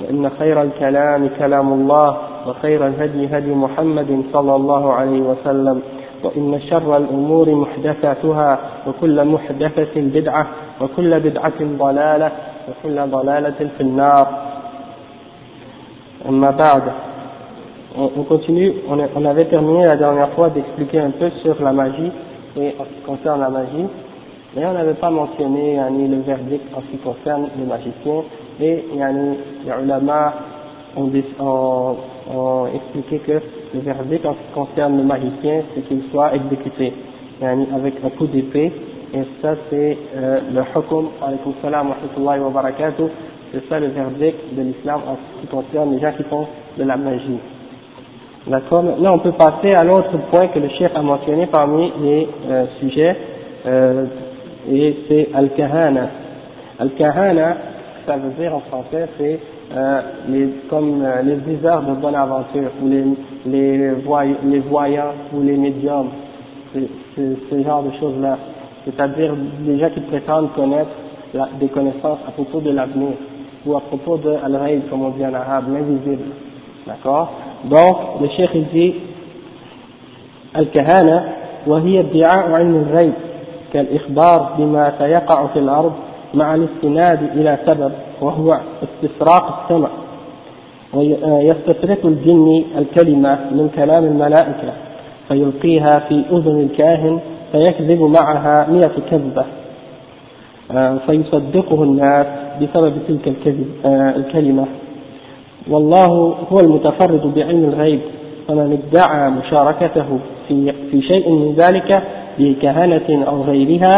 وإن خير الكلام كلام الله وخير الهدي هدي محمد صلى الله عليه وسلم وإن شر الأمور محدثاتها وكل محدثة بدعة وكل بدعة ضلالة وكل ضلالة في النار أما بعد on continue, on avait terminé la dernière fois d'expliquer un peu sur la magie et en ce qui concerne la magie, mais on n'avait pas mentionné yani, le verdict en ce qui concerne les magiciens et yani, les ulama ont, ont, expliqué que le verdict en ce qui concerne les magiciens, c'est qu'il soit exécuté yani, avec un coup d'épée et ça c'est euh, le hukum, c'est ça le verdict de l'islam en ce qui concerne les gens qui font de la magie. D'accord Maintenant, on peut passer à l'autre point que le chef a mentionné parmi les euh, sujets, euh, et c'est Al-Kahana. Al-Kahana, ça veut dire en français, c'est euh, les, comme euh, les viseurs de bonne aventure, ou les, les, voy les voyants, ou les médiums, c'est ce genre de choses-là. C'est-à-dire les gens qui prétendent connaître la, des connaissances à propos de l'avenir, ou à propos de Al-Raïd, comme on dit en arabe, l'invisible. D'accord Donc, le cheikh il dit الكهانة وهي ادعاء علم الغيب كالإخبار بما سيقع في الأرض مع الاستناد إلى سبب وهو استفراق السمع. ويستفرق الجن الكلمة من كلام الملائكة فيلقيها في أذن الكاهن فيكذب معها مئة كذبة. فيصدقه الناس بسبب تلك الكذب الكلمة. والله هو المتفرد بعلم الغيب فمن ادعى مشاركته في في شيء من ذلك بكهنة أو غيرها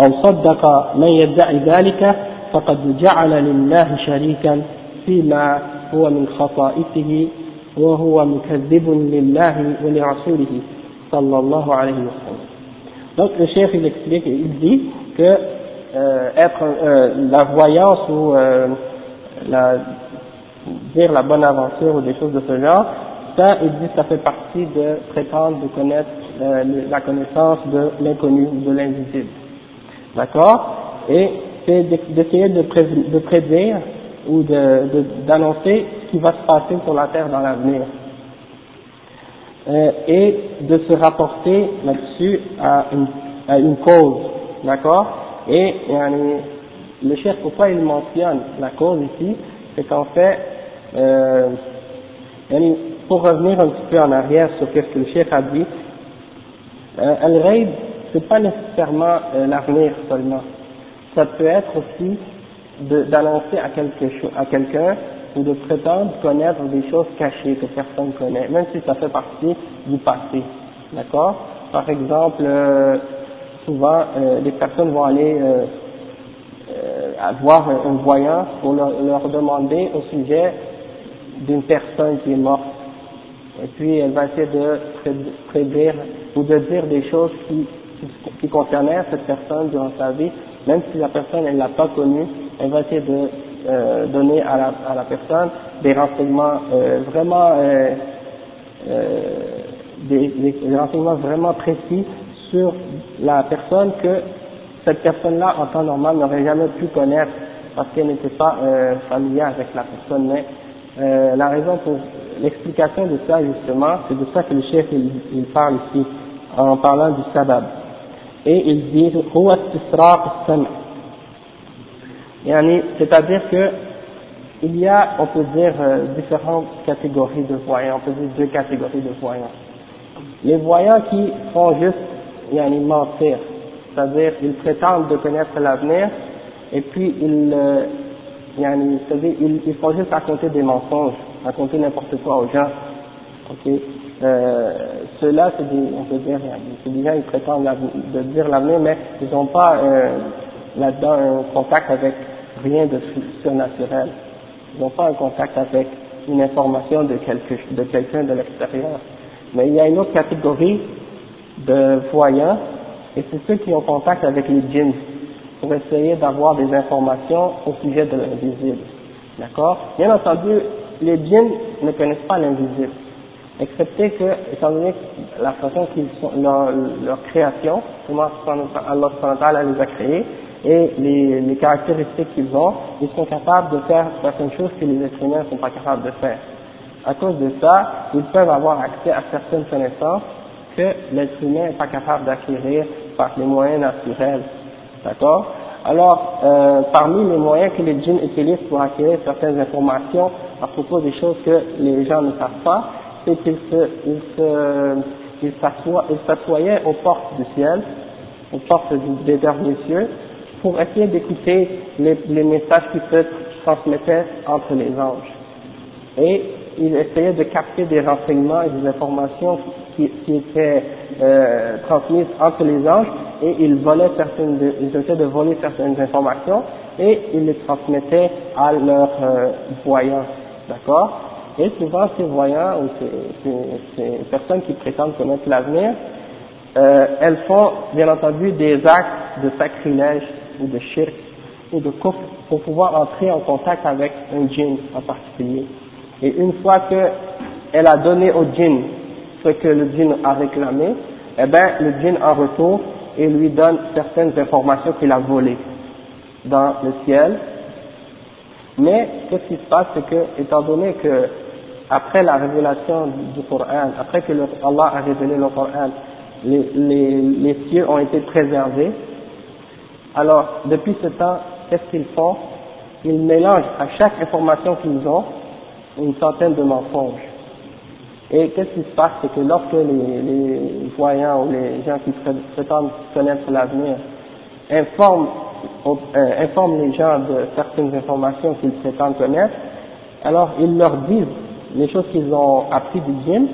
أو صدق من يدعي ذلك فقد جعل لله شريكا فيما هو من خصائصه وهو مكذب لله ولرسوله صلى الله عليه وسلم. Donc le chef il explique, il dit que euh, être euh, la voyance ou euh, la dire la bonne aventure ou des choses de ce genre, ça, il dit, ça fait partie de prétendre de connaître euh, la connaissance de l'inconnu ou de l'invisible. D'accord Et c'est d'essayer de, prédire ou d'annoncer ce qui va se passer sur la Terre dans l'avenir. Euh, et de se rapporter là-dessus à une, à une cause. D'accord Et le chef, pourquoi il mentionne la cause ici C'est qu'en fait, euh, pour revenir un petit peu en arrière sur ce que le chef a dit, euh, Al-Raid, c'est pas nécessairement euh, l'avenir seulement. Ça peut être aussi d'annoncer à quelque à quelqu'un ou de prétendre connaître des choses cachées que personne ne connaît, même si ça fait partie du passé. D'accord? Par exemple, euh, souvent, euh, les personnes vont aller euh, voir un voyant pour leur demander au sujet d'une personne qui est morte. Et puis elle va essayer de prédire ou de dire des choses qui, qui concernaient cette personne durant sa vie, même si la personne elle l'a pas connue, elle va essayer de euh, donner à la, à la personne des renseignements euh, vraiment euh, des, des, renseignements vraiment précis sur la personne que cette personne-là en temps normal n'aurait jamais pu connaître parce qu'elle n'était pas familière avec la personne, mais euh, la raison pour l'explication de ça justement, c'est de ça que le chef il, il, parle ici en parlant du sabab. Et il dit c'est-à-dire que il y a, on peut dire, euh, différentes catégories de voyants, on peut dire deux catégories de voyants. Les voyants qui font juste, yani, mentir, c'est-à-dire ils prétendent de connaître l'avenir, et puis ils, euh, c'est-à-dire ils, ils font juste raconter des mensonges, raconter n'importe quoi aux gens. ok? Euh, Ceux-là, c'est des, on peut dire, des gens qui prétendent de dire l'avenir, mais ils n'ont pas euh, là-dedans un contact avec rien de surnaturel. Ils n'ont pas un contact avec une information de, quelque, de quelqu'un de l'extérieur. Mais il y a une autre catégorie de voyants, et c'est ceux qui ont contact avec les djinns, pour essayer d'avoir des informations au sujet de l'invisible. D'accord? Bien entendu, les djinns ne connaissent pas l'invisible, excepté que, étant donné la façon qu'ils sont, leur, leur création, comment Allah les a créés, et les, caractéristiques qu'ils ont, ils sont capables de faire certaines choses que les êtres humains ne sont pas capables de faire. À cause de ça, ils peuvent avoir accès à certaines connaissances que l'être humain n'est pas capable d'acquérir par les moyens naturels. D'accord? Alors, euh, parmi les moyens que les djinns utilisent pour acquérir certaines informations à propos des choses que les gens ne savent pas, c'est qu'ils se, ils se, ils s'assoyaient aux portes du ciel, aux portes des derniers cieux, pour essayer d'écouter les, messages qui se transmettaient entre les anges. Et il essayait de capter des renseignements et des informations qui, étaient euh, transmises entre les anges et il volait certaines, de, ils essayaient de voler certaines informations et ils les transmettaient à leurs euh, voyants. D'accord? Et souvent ces voyants ou ces, personnes qui prétendent connaître l'avenir, euh, elles font bien entendu des actes de sacrilège ou de shirk ou de kufr pour pouvoir entrer en contact avec un djinn en particulier. Et une fois qu'elle a donné au djinn ce que le djinn a réclamé, eh bien le djinn en retour et lui donne certaines informations qu'il a volées dans le ciel. Mais qu'est-ce qui se passe, c'est que, étant donné que après la révélation du Coran, après que Allah a révélé le Coran, les, cieux ont été préservés, alors, depuis ce temps, qu'est-ce qu'ils font? Ils mélangent à chaque information qu'ils ont une centaine de mensonges. Et qu'est-ce qui se passe? C'est que lorsque les, voyants ou les gens qui prétendent connaître l'avenir euh, informent les gens de certaines informations qu'ils prétendent connaître, alors ils leur disent les choses qu'ils ont appris du djinn,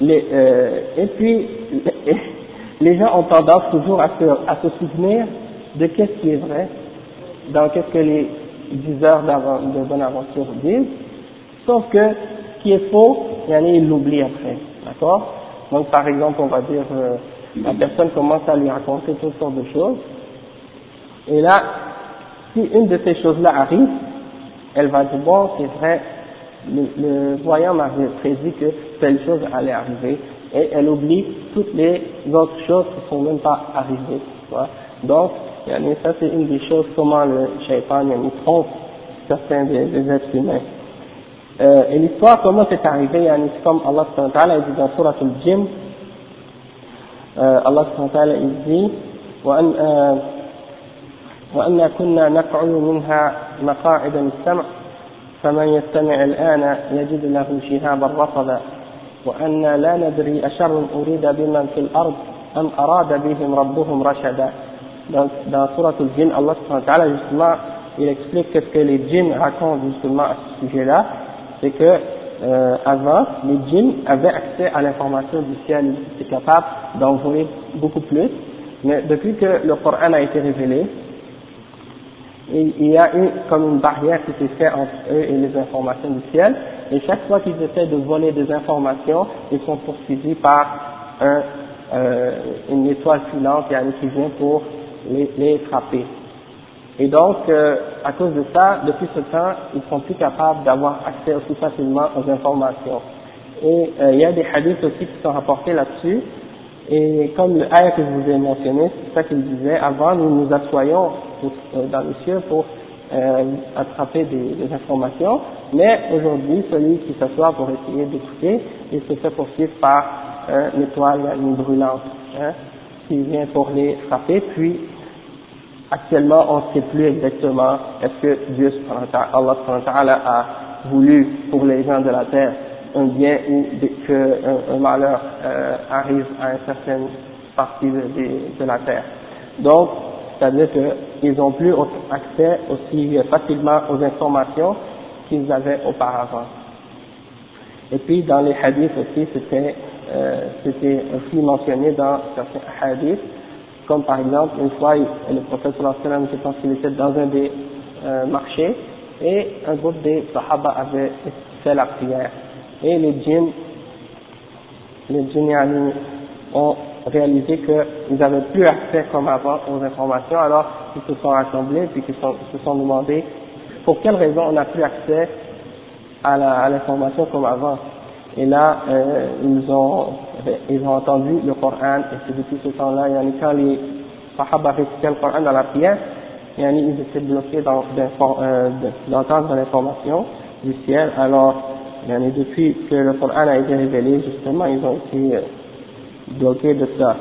les, euh, et puis les gens ont tendance toujours à se, à se souvenir de qu'est-ce qui est vrai, dans qu'est-ce que les diseurs de bonne aventure disent, sauf que ce qui est faux, il en a, ils l'oublient après, d'accord? Donc par exemple, on va dire, euh, la personne commence à lui raconter toutes sortes de choses, et là, si une de ces choses-là arrive, elle va dire, bon, c'est vrai, le, le voyant m'avait prédit que telle chose allait arriver, et elle oublie toutes les autres choses qui ne sont même pas arrivées. Donc, ça c'est une des choses comment le shaitan il trompe certains des, des êtres humains. Euh, et l'histoire, comment c'est arrivé, yani, comme Allah a dit dans Surah Al-Jim, euh, Allah il dit, وأنا كنا نقعد منها مقاعد للسمع فمن يستمع الآن يجد له شهابا رصدا وأن لا ندري أشر أريد بمن في الأرض أم أراد بهم ربهم رشدا dans, dans Surah Al-Jinn, Allah justement, il explique ce que les djinns racontent justement à ce sujet-là, c'est que euh, avant, les djinns avaient accès à l'information du ciel, ils étaient capables d'envoyer beaucoup plus, mais depuis que le Coran a été révélé, il y a eu comme une barrière qui s'est faite entre eux et les informations du ciel, et chaque fois qu'ils essaient de voler des informations, ils sont poursuivis par un, euh, une étoile filante qui vient pour les, frapper. Et donc, euh, à cause de ça, depuis ce temps, ils sont plus capables d'avoir accès aussi facilement aux informations. Et euh, il y a des hadiths aussi qui sont rapportés là-dessus. Et comme le ayah que je vous ai mentionné, c'est ça qu'il disait, avant nous nous assoyons euh, dans les cieux pour euh, attraper des, informations, mais aujourd'hui, celui qui s'assoit pour essayer d'écouter, il se fait poursuivre par une étoile une brûlante, hein, qui vient pour les frapper, puis actuellement on ne sait plus exactement est-ce que Dieu, Allah a voulu pour les gens de la terre un bien ou qu'un un malheur euh, arrive à une certaine partie de, la terre. Donc, c'est-à-dire qu'ils n'ont plus accès aussi facilement aux informations qu'ils avaient auparavant. Et puis dans les hadiths aussi, c'était euh, aussi mentionné dans certains hadiths, comme par exemple une fois le professeur sallam, je pense qu'il était dans un des euh, marchés et un groupe des sahaba avait fait la prière et les djinns les djinns ont réalisé qu'ils n'avaient plus accès comme avant aux informations alors ils se sont rassemblés puis ils se sont demandé pour quelle raison on n'a plus accès à l'information comme avant et là, euh, ils, ont, ils ont entendu le Coran, et depuis ce temps-là, quand les Sahaba récitaient le Coran dans la prière, ils étaient bloqués euh, d'entendre l'information du ciel. Alors, يعني depuis que le Coran a été révélé, justement, ils ont été bloqués de ça.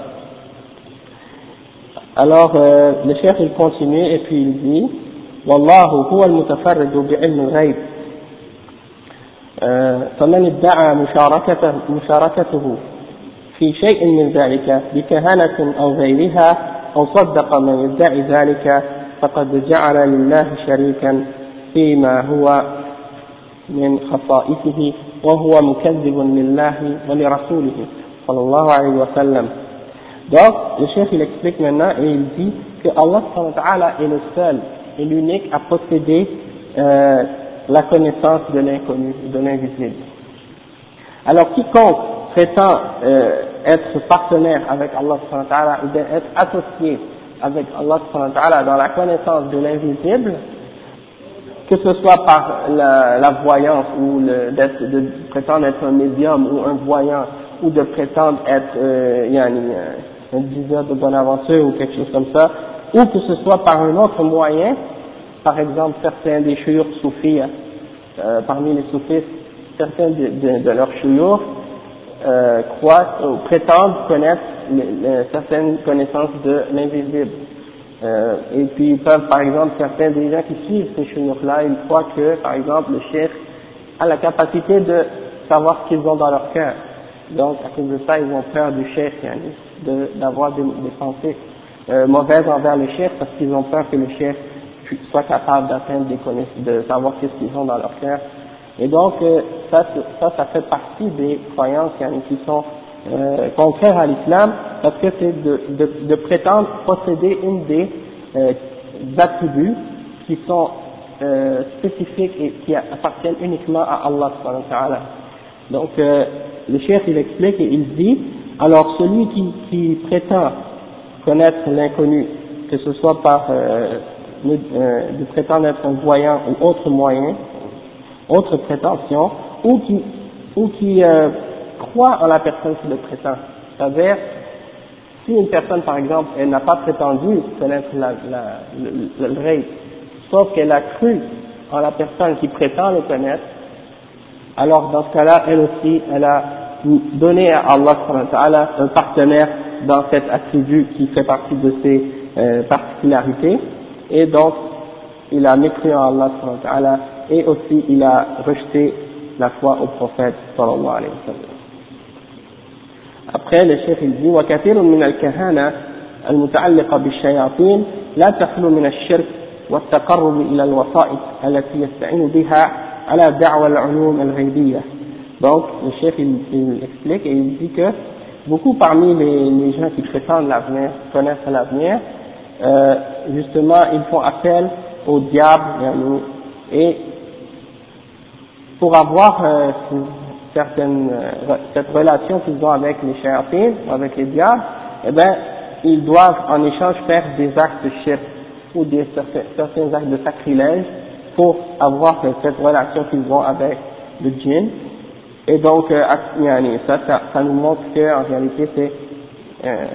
Alors, le chef, il continue et puis il dit, والله هو المتفرد بعلم الغيب فمن ادعى مشاركته, مشاركته في شيء من ذلك بكهنة أو غيرها أو صدق من يدعي ذلك فقد جعل لله شريكا فيما هو من خصائصه وهو مكذب لله ولرسوله صلى الله عليه وسلم Donc, le chef il explique maintenant et il dit que Allah est le seul et l'unique à posséder euh, la connaissance de l'inconnu, de l'invisible. Alors quiconque prétend euh, être partenaire avec Allah ou bien être associé avec Allah dans la connaissance de l'invisible, que ce soit par la, la voyance ou le, de prétendre être un médium ou un voyant ou de prétendre être euh, un diseur de bonne aventure ou quelque chose comme ça, ou que ce soit par un autre moyen, par exemple, certains des chouyours soufis, euh, parmi les soufistes, certains de, de, leurs chouyours euh, croient ou prétendent connaître certaines connaissances de l'invisible. Euh, et puis ils peuvent, par exemple, certains des gens qui suivent ces chouyours-là, ils croient que, par exemple, le chef a la capacité de savoir ce qu'ils ont dans leur cœur. Donc, à cause de ça, ils ont peur du chef, d'avoir des, des, pensées euh, mauvaises envers le chef parce qu'ils ont peur que le chef soit capable d'atteindre des connaissances, de savoir qu'est-ce qu'ils ont dans leur cœur. Et donc, euh, ça, ça, ça fait partie des croyances qui sont euh, contraires à l'islam, parce que c'est de, de, de, prétendre posséder une des euh, attributs qui sont euh, spécifiques et qui appartiennent uniquement à Allah. Donc, euh, le chef il explique et il dit, alors celui qui, qui prétend connaître l'inconnu, que ce soit par euh, euh, de prétendre être un voyant ou autre moyen, autre prétention, ou qui, ou qui croit en la personne qui le prétend. C'est-à-dire, si une personne, par exemple, elle n'a pas prétendu connaître la, le, le, sauf qu'elle a cru en la personne qui prétend le connaître, alors dans ce cas-là, elle aussi, elle a donné à Allah un partenaire dans cet attribut qui fait partie de ses euh, particularités, et donc il a mécru en Allah et aussi il a rejeté la foi au prophète sallallahu alayhi wa sallam. Après le chef il dit وكثير من الكهانة المتعلقة بالشياطين لا تخلو من الشرك والتقرب إلى الوسائط التي يستعين بها على دعوى العلوم الغيبية. Donc le chef il, il explique et il dit que beaucoup parmi les, les gens qui prétendent l'avenir, connaissent l'avenir, euh, justement, ils font appel au diable et pour avoir euh, certaine, euh, cette relation qu'ils ont avec les chayatines, avec les diables, eh bien, ils doivent en échange faire des actes de shirk ou des, certains, actes de sacrilège pour avoir cette relation qu'ils ont avec le djinn. Et donc, euh, ça, ça, ça, nous montre qu'en réalité, c'est euh,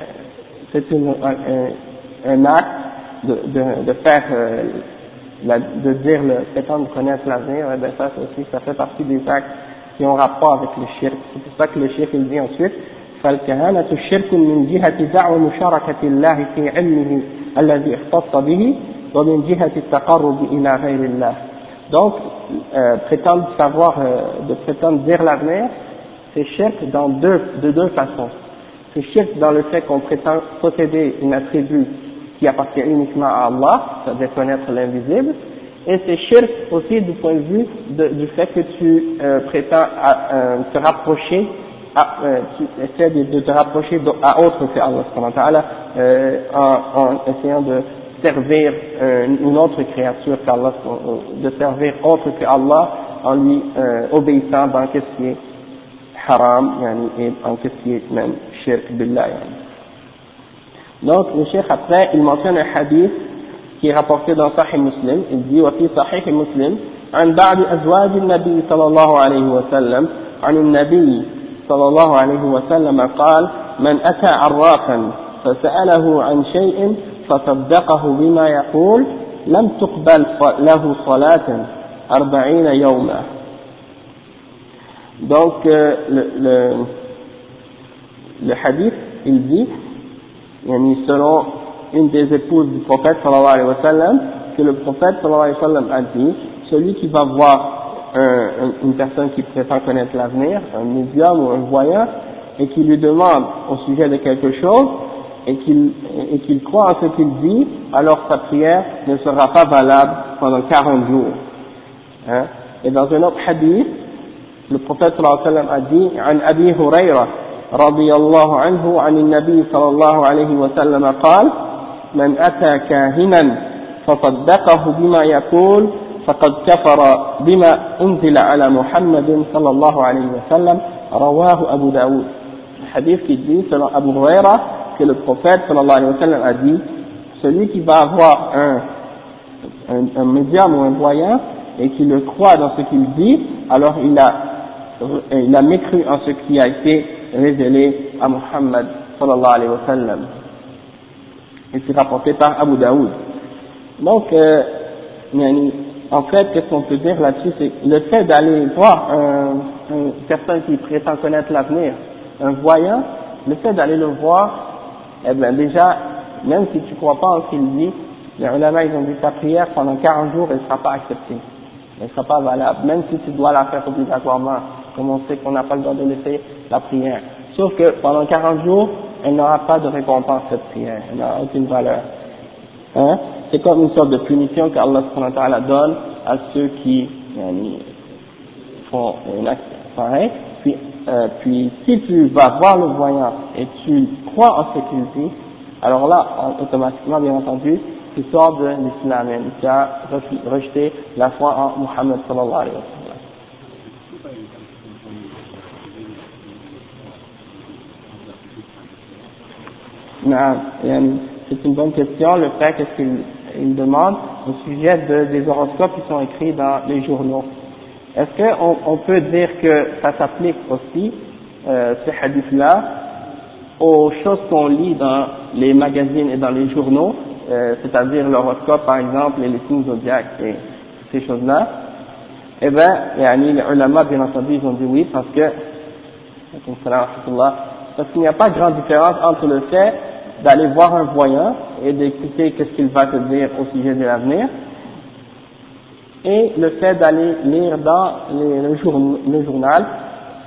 c'est une, un acte de, de, faire, de dire, le, prétendre connaître l'avenir, eh ben ça aussi, ça fait partie des actes qui ont rapport avec le shirk. C'est pour ça que le shirk il dit ensuite, فالكهانة شرك من جهة دعوى مشاركة الله في علمه الذي اختص به ومن جهة التقرب إلى غير الله donc euh, prétendre savoir euh, de prétendre dire l'avenir c'est shirk dans deux, de deux façons c'est shirk dans le fait qu'on prétend posséder une attribut qui appartient uniquement à Allah c'est-à-dire connaître l'invisible et c'est shirk aussi du point de vue du fait que tu euh, prétends euh, te rapprocher à, euh, tu essaies de, te rapprocher à autre que Allah en, essayant de servir une autre créature qu'Allah, de servir autre que Allah en lui obéissant dans ce qui est haram et en ce qui est même shirk billah. Donc le cheikh après il mentionne un hadith qui est rapporté dans Sahih Muslim, il dit وفي صحيح مسلم عن بعض أزواج النبي صلى الله عليه وسلم عن النبي صلى الله عليه وسلم قال من أتى عرافا فسأله عن شيء فصدقه بما يقول لم تقبل له صلاة أربعين يوما donc euh, le, le, le hadith il dit yani selon une des épouses du prophète sallallahu alayhi wa sallam que le prophète sallallahu alayhi wa sallam a dit celui qui va voir un, une personne qui prétend connaître l'avenir, un médium ou un voyant, et qui lui demande au sujet de quelque chose, et qu'il et qu'il croit en ce qu'il dit, alors sa prière ne sera pas valable pendant 40 jours. Hein? Et dans un autre hadith, le prophète sallallahu alayhi wa sallam a dit, عن أبي هريرة رضي الله عنه عن النبي صلى الله عليه وسلم قال من أتى كاهنا فصدقه بما يقول فقد كفر بما أنزل على محمد صلى الله عليه وسلم رواه أبو داود الحديث qui dit selon Abu Huraira que le prophète sallallahu alayhi wa sallam a dit celui qui va avoir un, un, un médium ou un voyant et qui le croit dans ce qu'il dit alors il a il a mécru en ce qui a été révélé à Muhammad sallallahu alayhi wa sallam et c'est rapporté par Abu Daoud donc euh, en fait, qu'est-ce qu'on peut dire là-dessus, c'est le fait d'aller voir un, une personne qui prétend connaître l'avenir, un voyant, le fait d'aller le voir, eh bien déjà, même si tu ne crois pas en ce qu'il dit, les ulama, ils ont dit ta prière pendant 40 jours, elle ne sera pas acceptée. Elle ne sera pas valable, même si tu dois la faire obligatoirement, comme on sait qu'on n'a pas le droit de laisser la prière. Sauf que pendant 40 jours, elle n'aura pas de récompense cette prière, elle n'aura aucune valeur. Hein? C'est comme une sorte de punition qu'Allah donne à ceux qui font une action pareille. Puis, euh, puis si tu vas voir le voyant et tu crois en dit, alors là, automatiquement, bien entendu, tu sors de l'islam et tu as rejeté la foi en Muhammad sallallahu alayhi wa sallam. C'est une bonne question. Le fait qu'est-ce qu'il demande au sujet de, des horoscopes qui sont écrits dans les journaux. Est-ce qu'on on peut dire que ça s'applique aussi, euh, ces hadiths-là, aux choses qu'on lit dans les magazines et dans les journaux, euh, c'est-à-dire l'horoscope par exemple, et les signes zodiaques et ces choses-là? Eh bien, les ulama, bien entendu, ils ont dit oui parce que, parce qu'il n'y a pas de grande différence entre le fait d'aller voir un voyant et d'écouter qu'est-ce qu'il va te dire au sujet de l'avenir, et le fait d'aller lire dans les, le, journal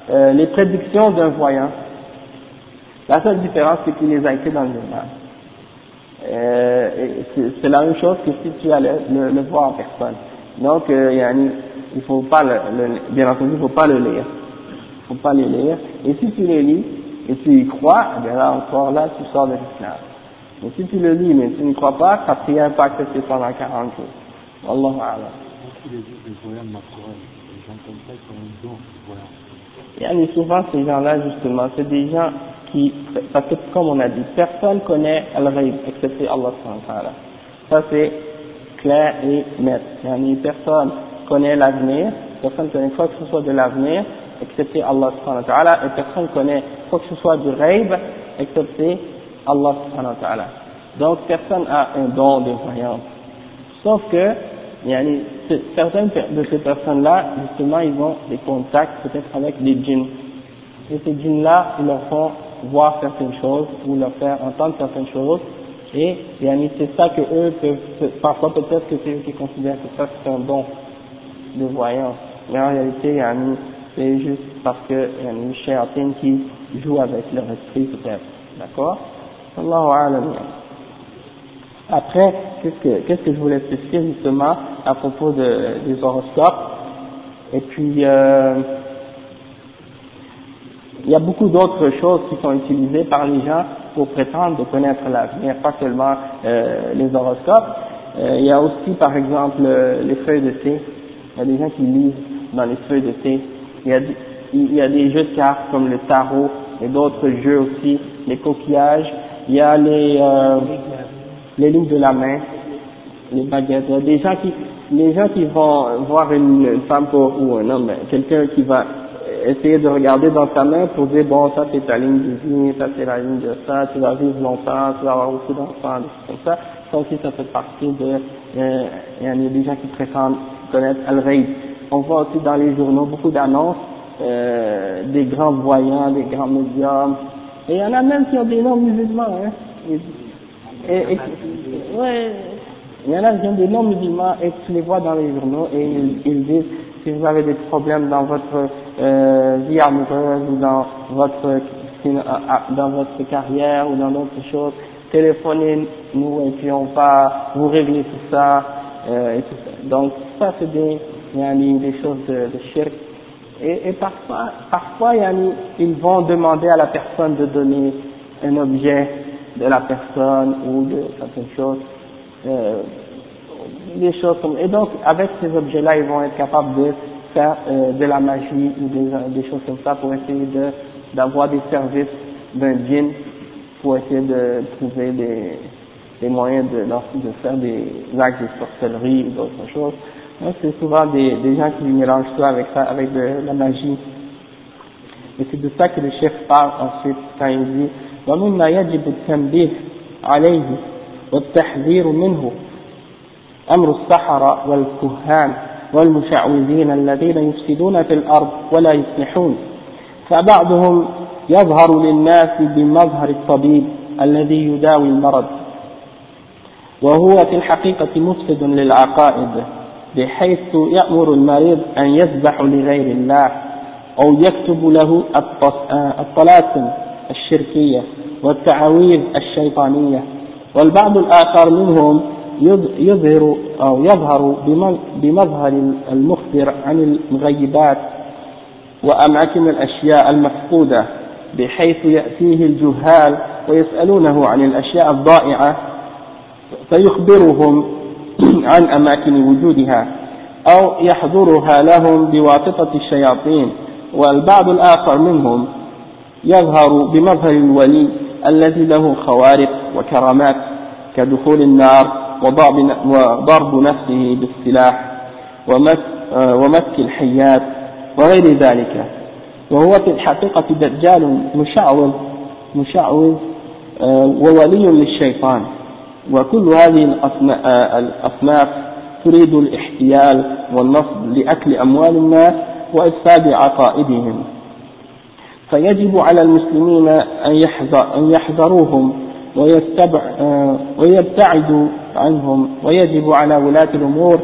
euh, les prédictions d'un voyant. La seule différence, c'est qu'il les a écrits dans le journal. Euh, c'est la même chose que si tu allais le, le voir en personne. Donc, euh, il faut pas le, bien entendu, il faut pas le lire. Il faut pas les lire. Et si tu les lis, et tu y crois, eh bien là encore, là, tu sors de l'islam. Mais si tu le lis, mais tu ne crois pas, ta prière n'est pas acceptée pendant 40 jours. Wallahu a'lam. Et souvent, ces gens-là, justement, c'est des gens qui, parce que comme on a dit, personne connaît Al-Ghaib, excepté Allah Ça, c'est clair et net. Yani, personne connaît l'avenir, personne connaît quoi que ce soit de l'avenir, excepté Allah subhanahu wa ta'ala, et personne connaît quoi que ce soit du rêve, excepté Allah subhanahu wa ta'ala. Donc personne a un don de voyance. Sauf que, yani, certaines de ces personnes-là, justement, ils ont des contacts peut-être avec des djinns. Et ces djinns-là, ils leur font voir certaines choses, ou leur faire entendre certaines choses, Et c'est ça que eux peuvent, parfois peut-être que c'est eux qui considèrent que ça c'est un don de voyance. Mais en réalité, c'est juste parce que y a une chéatine qui joue avec leur esprit peut-être. D'accord? Après, qu'est-ce que, que je voulais spécifier justement à propos de, des horoscopes? Et puis, euh, il y a beaucoup d'autres choses qui sont utilisées par les gens pour prétendre de connaître l'avenir, pas seulement euh, les horoscopes. Euh, il y a aussi, par exemple, les feuilles de thé. Il y a des gens qui lisent dans les feuilles de thé. Il y a, il y a des jeux de cartes comme le tarot et d'autres jeux aussi, les coquillages. Il y a les, euh, les lignes de la main, les baguettes. Il y a des gens qui, les gens qui vont voir une, femme ou un homme, quelqu'un qui va essayer de regarder dans sa main pour dire bon ça c'est ta ligne de vie, ça c'est la ligne de ça, tu vas vivre longtemps, tu vas avoir beaucoup d'enfants, comme ça. Ça aussi ça fait partie de, euh, il y a des gens qui prétendent connaître al On voit aussi dans les journaux beaucoup d'annonces euh, des grands voyants, des grands médiums. Et il y en a même qui ont des noms musulmans. Hein. Ouais, il y en a qui ont des noms musulmans et tu les vois dans les journaux et ils, disent si vous avez des problèmes dans votre euh, vie amoureuse ou dans votre dans votre carrière ou dans d'autres choses, téléphonez-nous et puis on va vous régler tout ça. Euh, tout ça. Donc ça c'est des, des choses de, de shirk. Et, et parfois, parfois ils vont demander à la personne de donner un objet de la personne ou de certaines choses, euh, des choses comme et donc avec ces objets-là, ils vont être capables de faire euh, de la magie ou des, des, choses comme ça pour essayer de d'avoir des services d'un djinn pour essayer de trouver des, des moyens de, de faire des actes de sorcellerie ou d'autres choses c'est souvent des, des gens qui mélangent ça avec ça, avec de, la magie. Et c'est de ça que le chef parle ensuite quand il dit ومما يجب التنبيه عليه والتحذير منه أمر السحرة والكهان والمشعوذين الذين يفسدون في الأرض ولا يصلحون فبعضهم يظهر للناس بمظهر الطبيب الذي يداوي المرض وهو في الحقيقة مفسد للعقائد بحيث يأمر المريض أن يذبح لغير الله أو يكتب له الطلاسم الشركية والتعاويذ الشيطانية. والبعض الآخر منهم يظهر أو يظهر بمظهر المخبر عن المغيبات وأماكن الأشياء المفقودة بحيث يأتيه الجهال ويسألونه عن الأشياء الضائعة فيخبرهم عن أماكن وجودها أو يحضرها لهم بواسطة الشياطين والبعض الآخر منهم يظهر بمظهر الولي الذي له خوارق وكرامات كدخول النار وضرب نفسه بالسلاح ومسك الحيات وغير ذلك. وهو في الحقيقة دجال مشعوذ مشعوذ آه، وولي للشيطان. وكل هذه الأصناف تريد الاحتيال والنصب لأكل أموال الناس وإفساد عقائدهم. فيجب على المسلمين أن يحذروهم ويبتعدوا عنهم. ويجب على ولاة الأمور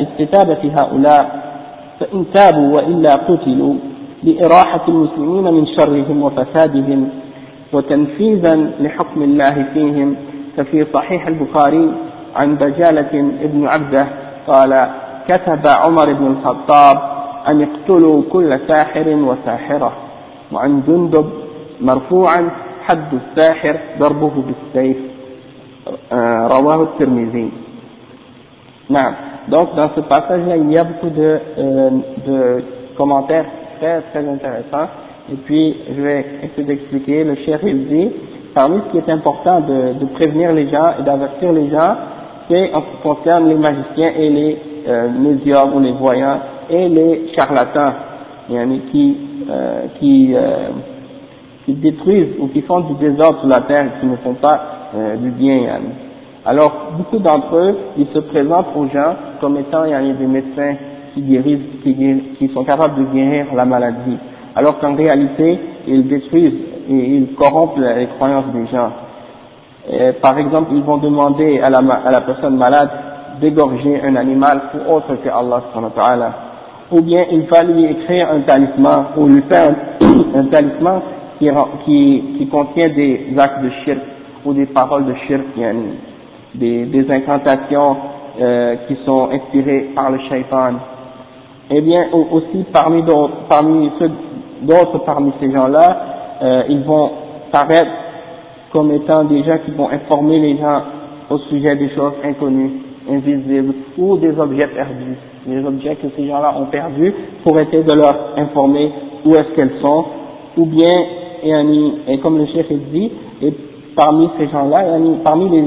استتابة هؤلاء. فإن تابوا وإلا قتلوا لإراحة المسلمين من شرهم وفسادهم وتنفيذا لحكم الله فيهم. ففي صحيح البخاري عن بجالة ابن عبده قال كتب عمر بن الخطاب أن يقتلوا كل ساحر وساحرة وعن جندب مرفوعا حد الساحر ضربه بالسيف. رواه الترمذي. نعم donc dans ce passage-là il y a beaucoup de, euh, de commentaires très très intéressants. Et puis je vais essayer d'expliquer. Le cher il dit parmi ce qui est important de, de prévenir les gens et d'avertir les gens, c'est en ce qui concerne les magiciens et les euh, médiums ou les voyants et les charlatans qui, euh, qui, euh, qui détruisent ou qui font du désordre sur la terre qui ne font pas euh, du bien. Alors, beaucoup d'entre eux, ils se présentent aux gens comme étant y a des médecins qui guérissent, qui, qui sont capables de guérir la maladie, alors qu'en réalité, ils détruisent ils corrompent les croyances des gens. par exemple, ils vont demander à la, personne malade d'égorger un animal pour autre que Allah ou bien il va lui écrire un talisman ou lui faire un, talisman qui, contient des actes de shirk ou des paroles de shirk, des, incantations euh, qui sont inspirées par le shaitan. Et eh bien aussi parmi d'autres, parmi parmi ces gens-là, euh, ils vont paraître comme étant des gens qui vont informer les gens au sujet des choses inconnues, invisibles ou des objets perdus. Les objets que ces gens-là ont perdus pour essayer de leur informer où est-ce qu'elles sont, ou bien, et, comme le chef dit, et parmi ces gens-là, parmi les,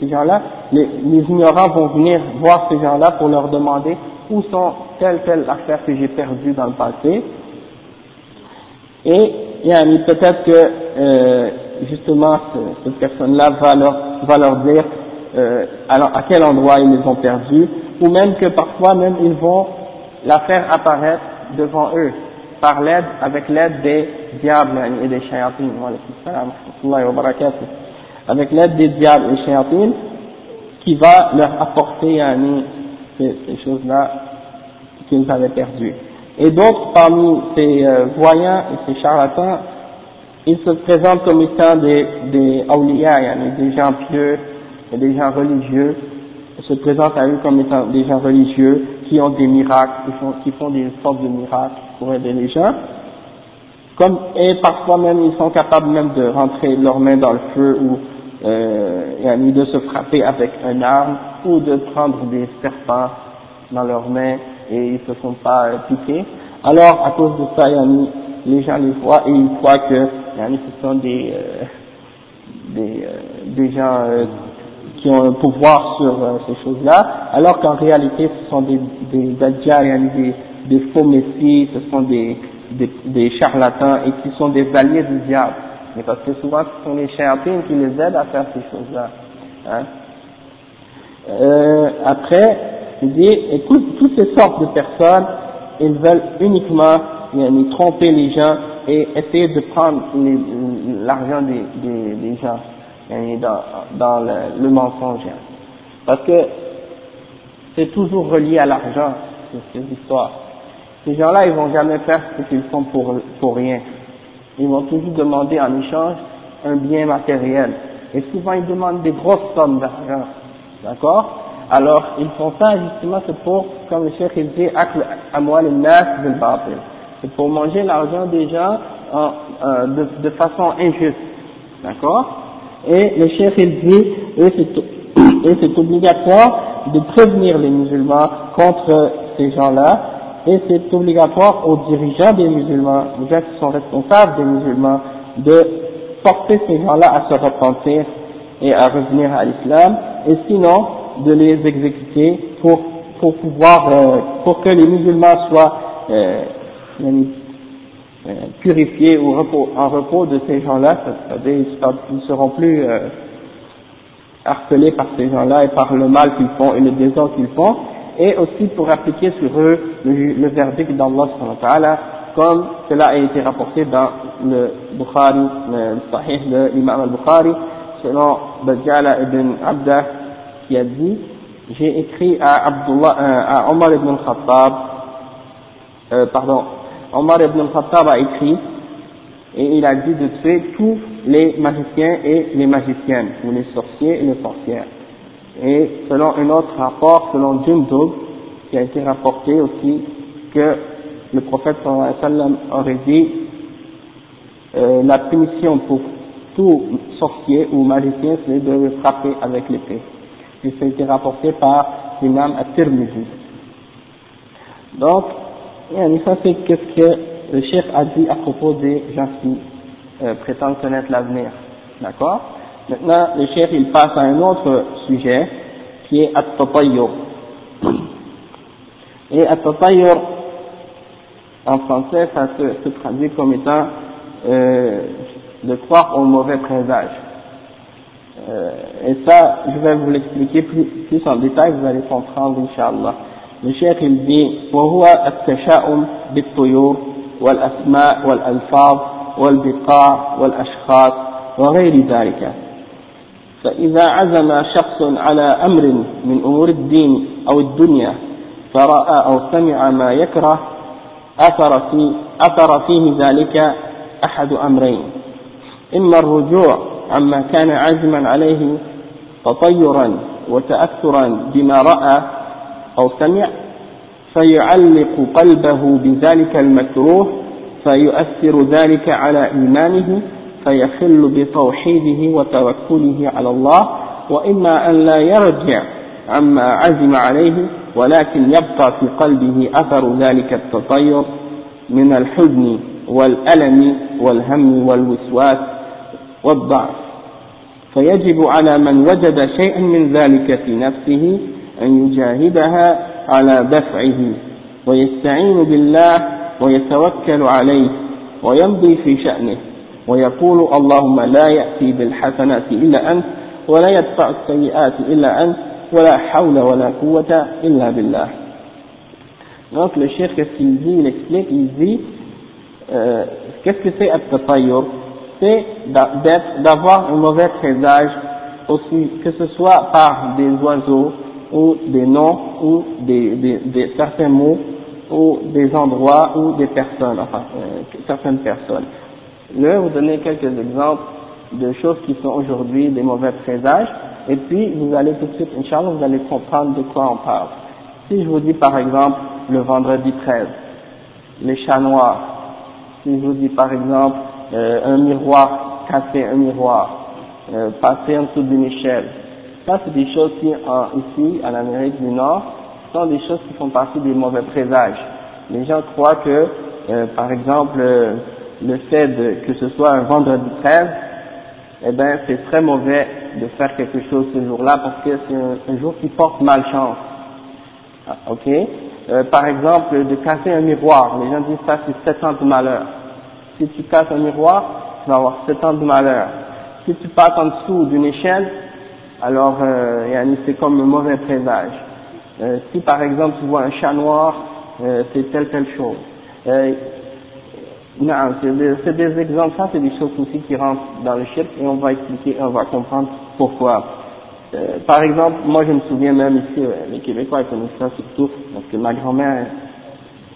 ces gens-là, les, les ignorants vont venir voir ces gens-là pour leur demander où sont telle telle affaire que j'ai perdue dans le passé. Et peut-être que euh, justement cette personne-là va leur, va leur dire euh, à quel endroit ils les ont perdus, ou même que parfois même ils vont la faire apparaître devant eux par l'aide, avec l'aide des diables et des chayatines, avec l'aide des diables et des chayatines, qui va leur apporter ces, ces choses-là qu'ils avaient perdues. Et d'autres parmi ces euh, voyants et ces charlatans, ils se présentent comme étant des, des awliya, des gens pieux, et des gens religieux, ils se présentent à eux comme étant des gens religieux qui ont des miracles, qui font, qui font des sortes de miracles pour aider les gens. Comme, et parfois même ils sont capables même de rentrer leurs mains dans le feu ou euh, de se frapper avec un arme ou de prendre des serpents dans leurs mains et ils se font pas euh, piquer. Alors à cause de ça, les gens les voient et ils croient que ce sont des, euh, euh, des gens qui ont un pouvoir sur ces choses-là, alors qu'en réalité ce sont des, des des, faux messies, ce sont des, des, charlatans et qui sont des alliés du diable. Mais parce que souvent ce sont les charlatans qui les aident à faire ces choses-là. Hein. Euh, après, écoute, toutes ces sortes de personnes, ils veulent uniquement tromper les gens et essayer de prendre l'argent des, gens dans, dans le, le, mensonge. Parce que c'est toujours relié à l'argent, ces histoires. Ces gens-là, ils vont jamais faire ce qu'ils font pour, pour rien. Ils vont toujours demander en échange un bien matériel. Et souvent, ils demandent des grosses sommes d'argent. D'accord? Alors, ils font ça justement, c'est pour, comme le chef il dit, c'est pour manger l'argent des gens euh, de, de, façon injuste. D'accord? Et le chef il dit, et c'est obligatoire de prévenir les musulmans contre ces gens-là, et c'est obligatoire aux dirigeants des musulmans, aux gens qui sont responsables des musulmans, de porter ces gens-là à se repentir et à revenir à l'islam, et sinon, de les exécuter pour, pour pouvoir, euh, pour que les musulmans soient euh, euh purifiés ou en repos de ces gens-là, ils ne seront plus euh, harcelés par ces gens-là et par le mal qu'ils font et le désordre qu'ils font, et aussi pour appliquer sur eux le, verdict d'Allah comme cela a été rapporté dans le Bukhari, le Sahih de l'imam al-Bukhari, selon Bajala ibn Abdah, qui a dit j'ai écrit à Abdullah, euh, Omar ibn al-Khattab, euh, pardon, Omar ibn al-Khattab a écrit et il a dit de tuer tous les magiciens et les magiciennes, ou les sorciers et les sorcières. Et selon un autre rapport, selon Jundub, qui a été rapporté aussi que le prophète aurait dit euh, la punition pour tout sorcier ou magicien, c'est de le frapper avec l'épée et ça a été rapporté par l'imam At-Tirmidhi. Donc, ça c'est ce que le chef a dit à propos des gens qui euh, prétendent connaître l'avenir. D'accord? Maintenant, le chef il passe à un autre sujet qui est At-Tatayyur. Et At-Tatayyur, en français, ça se, traduit comme étant euh, de croire au mauvais présage. Euh, et ça, je vais vous l'expliquer plus, plus en détail, vous allez comprendre, Inch'Allah. Le cheikh, il dit, وهو التشاؤم بالطيور والأسماء والألفاظ والبقاع والأشخاص وغير ذلك. فإذا عزم شخص على أمر من أمور الدين أو الدنيا فرأى أو سمع ما يكره أثر, في أثر فيه ذلك أحد أمرين إما الرجوع عما كان عازما عليه تطيرا وتأثرا بما رأى أو سمع فيعلق قلبه بذلك المكروه فيؤثر ذلك على إيمانه فيخل بتوحيده وتوكله على الله وإما أن لا يرجع عما عزم عليه ولكن يبقى في قلبه أثر ذلك التطير من الحزن والألم والهم والوسواس والضعف. فيجب على من وجد شيئا من ذلك في نفسه أن يجاهدها على دفعه ويستعين بالله ويتوكل عليه ويمضي في شأنه ويقول اللهم لا يأتي بالحسنات إلا أنت ولا يدفع السيئات إلا أنت ولا حول ولا قوة إلا بالله. Donc le chef, qu'est-ce qu'il dit? Il explique, il dit, euh, qu'est-ce que c'est C'est d'avoir un mauvais présage, aussi, que ce soit par des oiseaux, ou des noms, ou des, des, des certains mots, ou des endroits, ou des personnes, enfin, euh, certaines personnes. Je vais vous donner quelques exemples de choses qui sont aujourd'hui des mauvais présages, et puis vous allez tout de suite, Inch'Allah, vous allez comprendre de quoi on parle. Si je vous dis par exemple le vendredi 13, les chats noirs, si je vous dis par exemple euh, un miroir, casser un miroir, euh, passer en dessous d'une échelle, ça c'est des choses qui, en, ici, en Amérique du Nord, sont des choses qui font partie des mauvais présages. Les gens croient que, euh, par exemple, le fait que ce soit un vendredi 13, eh ben c'est très mauvais de faire quelque chose ce jour-là parce que c'est un, jour qui porte malchance. Ah, ok euh, Par exemple, de casser un miroir. Les gens disent ça c'est 7 ans de malheur. Si tu casses un miroir, tu vas avoir 7 ans de malheur. Si tu passes en dessous d'une échelle, alors euh, c'est comme un mauvais présage. Euh, si par exemple tu vois un chat noir, euh, c'est telle telle chose. Euh, non, c'est des, exemples, ça c'est des choses aussi qui rentrent dans le shirk et on va expliquer, on va comprendre pourquoi. Euh, par exemple, moi je me souviens même ici, euh, les Québécois connaissent ça surtout, parce que ma grand-mère,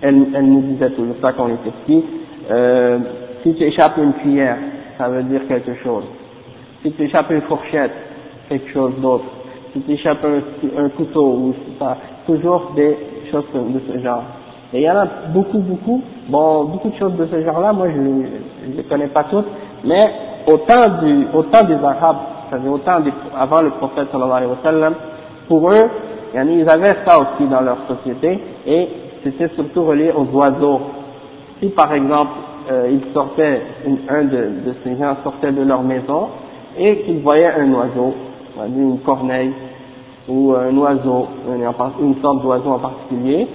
elle, elle nous disait toujours ça quand on était petit, euh, si tu échappes une cuillère, ça veut dire quelque chose. Si tu échappes une fourchette, quelque chose d'autre. Si tu échappes un, un couteau, ou ça, toujours des choses de ce genre. Et il y en a beaucoup, beaucoup, bon, beaucoup de choses de ce genre-là, moi je ne les connais pas toutes, mais au temps, du, au des Arabes, c'est-à-dire au avant le prophète sallallahu alayhi wa sallam, pour eux, ils avaient ça aussi dans leur société, et c'était surtout relié aux oiseaux. Si par exemple, euh, ils sortaient, un de, de, ces gens sortait de leur maison, et qu'ils voyaient un oiseau, une corneille, ou un oiseau, une sorte d'oiseau en particulier,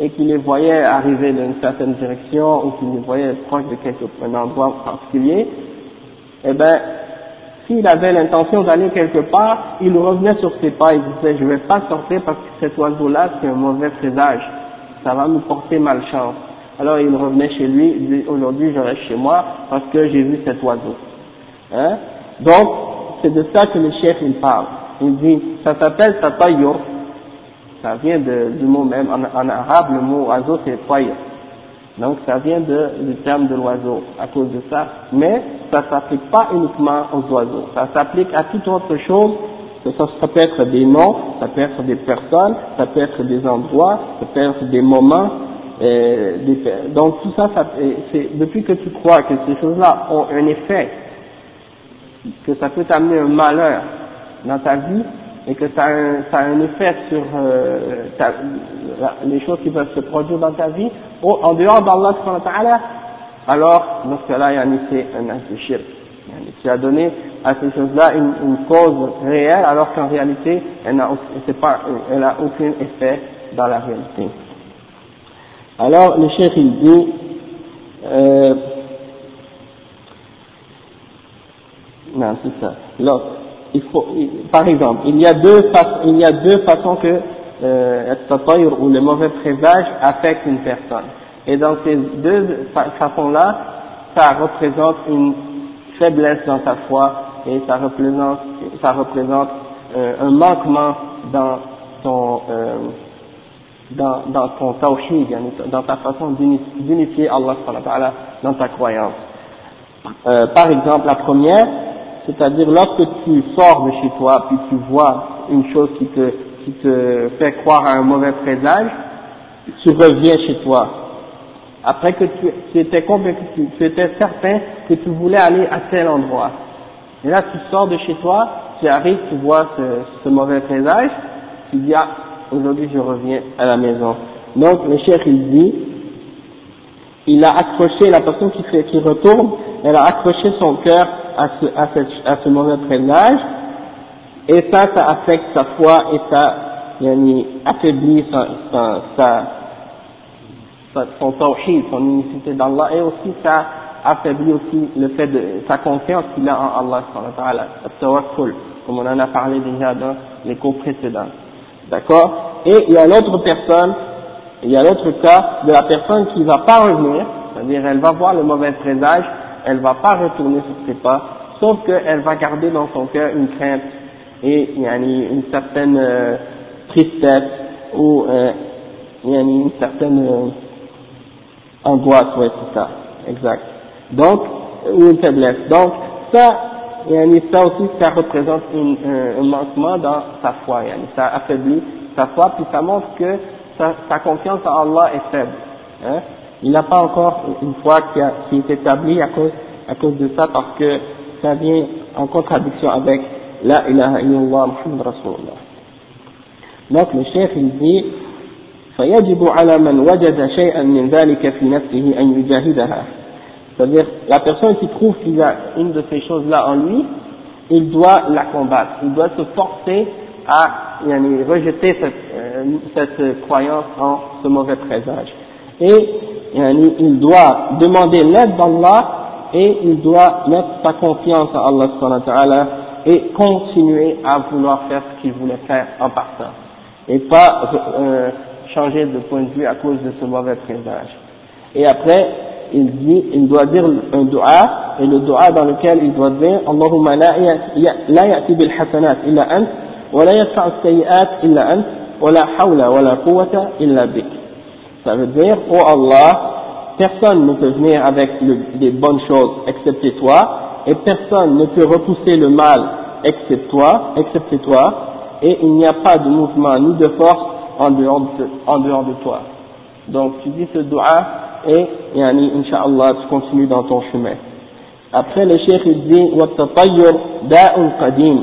et qu'il les voyait arriver dans une certaine direction ou qu'il les voyait proche de quelque, un endroit particulier, eh ben, s'il avait l'intention d'aller quelque part, il revenait sur ses pas, il disait, je vais pas sortir parce que cet oiseau-là, c'est un mauvais présage, ça va me porter malchance. Alors il revenait chez lui, il dit, aujourd'hui je reste chez moi parce que j'ai vu cet oiseau. Hein? Donc, c'est de ça que le chef il parle. Il dit, ça s'appelle tatayyur, ça vient du mot même, en, arabe, le mot oiseau c'est tayr. Donc ça vient du terme de l'oiseau, à cause de ça. Mais ça s'applique pas uniquement aux oiseaux, ça s'applique à toute autre chose, ça, ça peut être des noms, ça peut être des personnes, ça peut être des endroits, ça peut être des moments, euh, donc tout ça, ça c'est, depuis que tu crois que ces choses-là ont un effet, que ça peut t'amener un malheur dans ta vie, et que ça a un, effet sur euh, les choses qui peuvent se produire dans ta vie, ou en dehors d'Allah, alors dans ce cas-là, c'est un shirk. Tu as donné à ces choses-là une, cause réelle, alors qu'en réalité, elle n'a aucun effet dans la réalité. Alors, le chef dit, euh, non, c'est ça. L'autre il faut, par exemple, il y a deux, il y a deux façons que euh, ou le mauvais présage affecte une personne. Et dans ces deux façons-là, ça représente une faiblesse dans sa foi et ça représente, ça représente euh, un manquement dans ton, euh, dans, dans ton tawhid, dans ta façon d'unifier Allah dans ta croyance. Euh, par exemple, la première, c'est-à-dire lorsque tu sors de chez toi, puis tu vois une chose qui te, qui te fait croire à un mauvais présage, tu reviens chez toi. Après que tu, tu étais convaincu, tu étais certain que tu voulais aller à tel endroit. Et là, tu sors de chez toi, tu arrives, tu vois ce, ce mauvais présage, tu dis, ah, aujourd'hui je reviens à la maison. Donc, le chef, il dit, il a accroché, la personne qui, fait, qui retourne, elle a accroché son cœur à ce, à, à ce mauvais présage, et ça, ça affecte sa foi et ça yani, affaiblit sa, sa, sa, son tawhid, son unicité d'Allah, et aussi ça affaiblit aussi le fait de sa confiance qu'il a en Allah, comme on en a parlé déjà dans les cours précédents. D'accord Et il y a l'autre personne, il y a l'autre cas de la personne qui va pas revenir, c'est-à-dire elle va voir le mauvais présage, elle va pas retourner sur ses pas, sauf qu'elle va garder dans son cœur une crainte et une certaine euh, tristesse ou euh, une certaine euh, angoisse, ouais c'est ça, exact. Donc, ou une faiblesse. Donc, ça, ça aussi, ça représente une, un, manquement dans sa foi, ça affaiblit sa foi, puis ça montre que sa, sa confiance en Allah est faible. Hein. Il n'a pas encore une foi qui, a, qui est établie à cause, à cause de ça, parce que ça vient en contradiction avec la ilaha illallah Muhammad Rasulullah. Donc le chef il dit فيجب على من وجد شيئا من ذلك في نفسه أن يجاهدها c'est-à-dire la personne qui trouve qu'il a une de ces choses-là en lui, il doit la combattre, il doit se forcer à yani, rejeter cette, euh, cette croyance en ce mauvais présage. Et yani, il doit demander l'aide d'Allah et il doit mettre sa confiance en Allah et continuer à vouloir faire ce qu'il voulait faire en partant et pas euh, changer de point de vue à cause de ce mauvais présage. Et après, il dit, il doit dire un dua, et le dua dans lequel il doit dire Allahumma la ya'ti bil hasanat illa ant, wa la yadfa'u sayyi'at illa ant, wa la hawla wa la quwwata illa bik. Ça veut dire, oh Allah, personne ne peut venir avec le, les bonnes choses excepté toi, et personne ne peut repousser le mal excepté toi, excepté toi, et il n'y a pas de mouvement ni de force en dehors de, en dehors de toi. Donc tu dis ce dua et yani, Inch'Allah tu continues dans ton chemin. Après le cheikh il dit والتطير داء قديم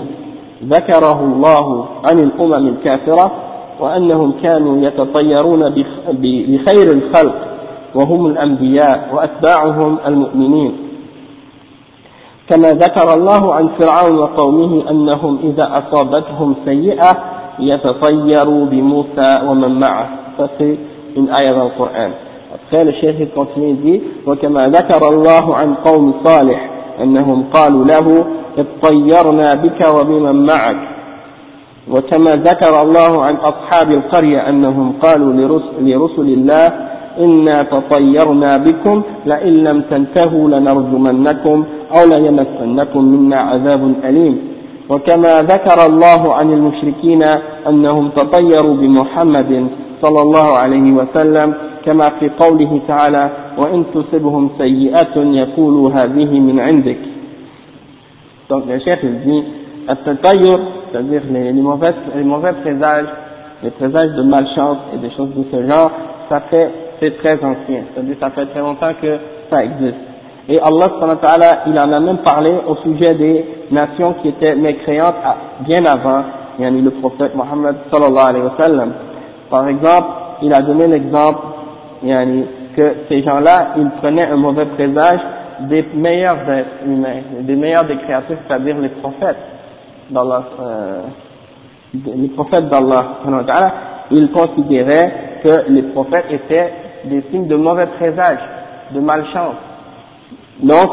ذكره الله عن الأمم الكافرة وأنهم كانوا يتطيرون بخير الخلق وهم الأنبياء وأتباعهم المؤمنين كما ذكر الله عن فرعون وقومه أنهم إذا أصابتهم سيئة يتطيروا بموسى ومن معه ayah dans le Coran. Continue et dit وكما ذكر الله عن قوم صالح أنهم قالوا له اطيرنا بك وبمن معك. وكما ذكر الله عن أصحاب القرية أنهم قالوا لرسل الله إنا تطيرنا بكم لئن لم تنتهوا لنرجمنكم أو ليمسنكم منا عذاب أليم. وكما ذكر الله عن المشركين أنهم تطيروا بمحمد صلى الله عليه وسلم كما في قوله تعالى وإن تصبهم سيئة يقولوا هذه من عندك donc le chef il dit التطير c'est-à-dire les, les, mauvais, les mauvais présages les présages de malchance et des choses de ce genre ça fait c'est très ancien c'est-à-dire ça fait très longtemps que ça existe et Allah il en a même parlé au sujet des nations qui étaient mécréantes bien avant yani le prophète Mohammed sallallahu alayhi wa sallam par exemple, il a donné l'exemple que ces gens-là, ils prenaient un mauvais présage des meilleurs des meilleurs créatures, c'est-à-dire les prophètes d'Allah, euh, les prophètes d'Allah, ils considéraient que les prophètes étaient des signes de mauvais présage, de malchance. Donc,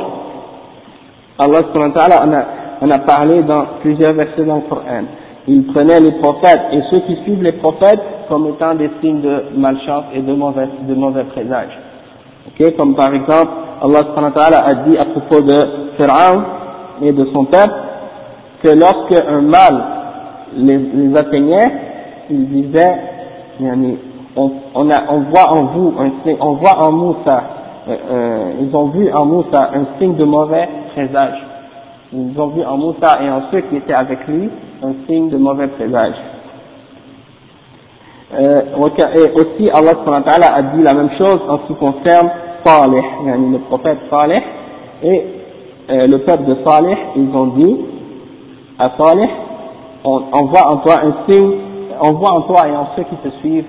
Allah a, on a parlé dans plusieurs versets dans le Coran il prenait les prophètes et ceux qui suivent les prophètes comme étant des signes de malchance et de mauvais, de mauvais présages. Okay, comme par exemple, Allah a dit à propos de Pharaon et de son peuple, que lorsque un mal les, atteignait, ils disaient, on, on, on voit en vous, un, on voit en Moussa, euh, euh, ils ont vu en Moussa un signe de mauvais présage. Ils ont vu en Moussa et en ceux qui étaient avec lui un signe de mauvais présage. Euh, et aussi Allah a dit la même chose en ce qui concerne Salih, le prophète Salih, et euh, le peuple de Salih, ils ont dit à Salih, on, voit en toi un signe, on voit en toi et en ceux qui te suivent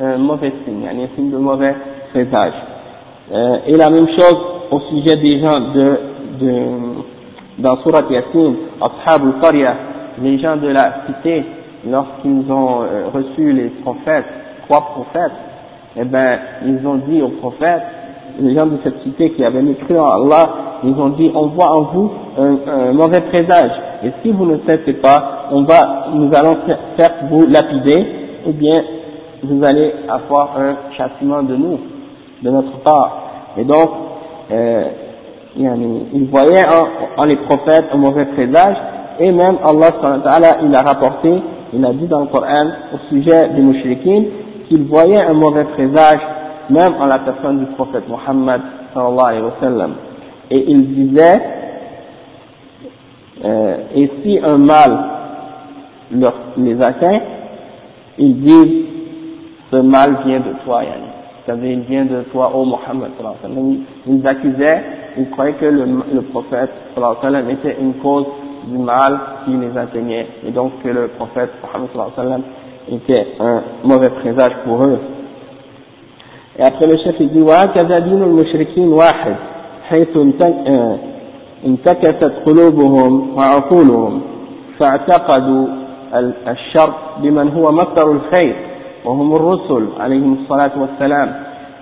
un, mauvais signe, un signe de mauvais présage. Euh, et la même chose au sujet des gens de, de dans Surat Yasin, Ashab al-Qarya, les gens de la cité, lorsqu'ils ont euh, reçu les prophètes, trois prophètes, eh ben, ils ont dit aux prophètes, les gens de cette cité qui avaient cru en Allah, ils ont dit, on voit en vous un, mauvais présage, et si vous ne cessez pas, on va, nous allons faire vous lapider, ou bien vous allez avoir un châtiment de nous, de notre part. Et donc, euh, ils voyaient en, les prophètes un mauvais présage, et même Allah il a rapporté il a dit dans le Coran au sujet des mouchriquins qu'il voyait un mauvais présage même en la personne du prophète Muhammad sallallahu alayhi wa. Et il disait, euh, et si un mal leur, les atteint, ils disent, ce mal vient de toi, Yann. C'est-à-dire, il vient de toi, ô Muhammad sallallahu alayhi wa. Ils accusaient, ils croyaient que le, prophète sallallahu alayhi wa était une cause du mal qui les atteignait, et donc que le prophète sallam était un mauvais présage pour eux. Et après le chef il dit وهكذا دين المشركين واحد حيث انتكست قلوبهم وعقولهم فاعتقدوا الشر بمن هو مصدر الخير وهم الرسل عليهم الصلاة والسلام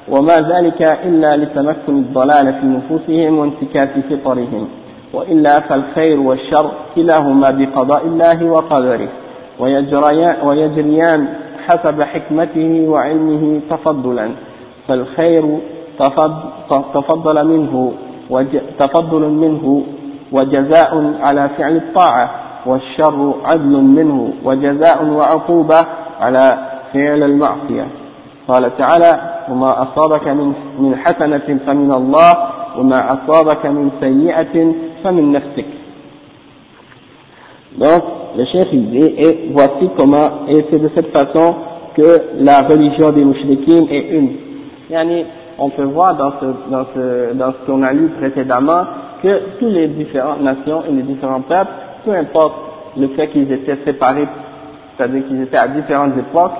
وما ذلك إلا لتمكن الضلال في نفوسهم وانتكاس فطرهم وإلا فالخير والشر كلاهما بقضاء الله وقدره. ويجريان حسب حكمته وعلمه تفضلا. فالخير تفضل منه تفضل منه وجزاء على فعل الطاعة والشر عدل منه وجزاء وعقوبة على فعل المعصية. قال تعالى وما أصابك من حسنة فمن الله وما أصابك من سيئة donc, le chef il dit, et voici comment, et c'est de cette façon que la religion des mouchriquines est une. Yani, on peut voir dans ce, dans ce, dans ce qu'on a lu précédemment que tous les différentes nations et les différents peuples, peu importe le fait qu'ils étaient séparés, c'est-à-dire qu'ils étaient à différentes époques,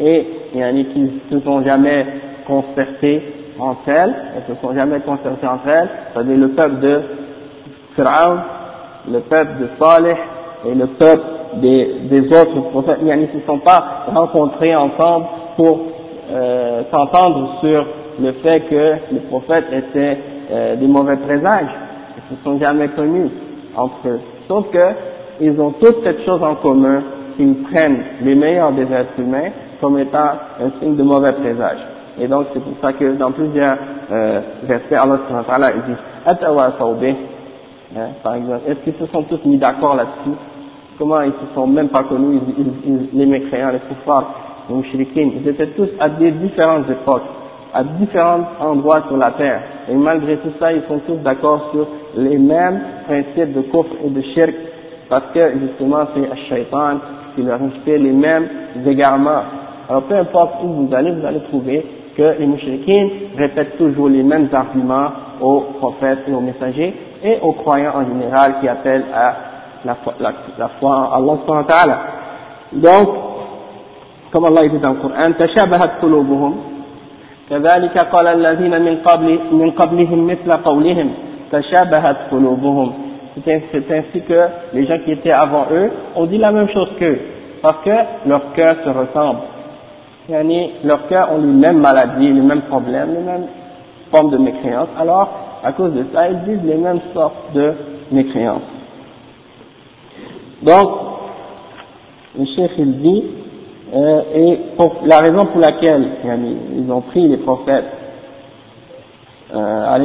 et yani, qu'ils ne se sont jamais concertés entre elles, elles se sont jamais concertés entre elles, c'est-à-dire le peuple de Pharaon, le peuple de Saleh et le peuple des, des autres prophètes, ils ne se sont pas rencontrés ensemble pour euh, s'entendre sur le fait que les prophètes étaient euh, des mauvais présages. Ils se sont jamais connus entre eux. Sauf que ils ont toutes cette chose en commun, qu'ils prennent les meilleurs des êtres humains comme étant un signe de mauvais présage. Et donc c'est pour ça que dans plusieurs euh, versets, Allah dit Hein, par exemple. Est-ce qu'ils se sont tous mis d'accord là-dessus? Comment ils se sont même pas connus, les mécréants, les koufars, les mouchriquins Ils étaient tous à des différentes époques, à différents endroits sur la terre. Et malgré tout ça, ils sont tous d'accord sur les mêmes principes de kufr et de shirk, parce que justement c'est un shaitan qui leur fait les mêmes égarements. Alors peu importe où vous allez, vous allez trouver que les mouchriquins répètent toujours les mêmes arguments aux prophètes et aux messagers, et aux croyants en général qui appellent à la, la, la foi en Allah subhanahu wa ta'ala. Donc, comme Allah dit dans le Coran, تشابهت قلوبهم كذلك قال الذين من قبل من قبلهم مثل قولهم تشابهت قلوبهم c'est ainsi que les gens qui étaient avant eux ont dit la même chose qu'eux, parce que leurs cœurs se ressemblent. Yani, leurs cœurs ont les mêmes maladies, les mêmes problèmes, les mêmes formes de mécréance. Alors, à cause de ça, ils disent les mêmes sortes de mécréances. Donc, le chef il dit, euh, et la raison pour laquelle ils ont pris les prophètes, euh,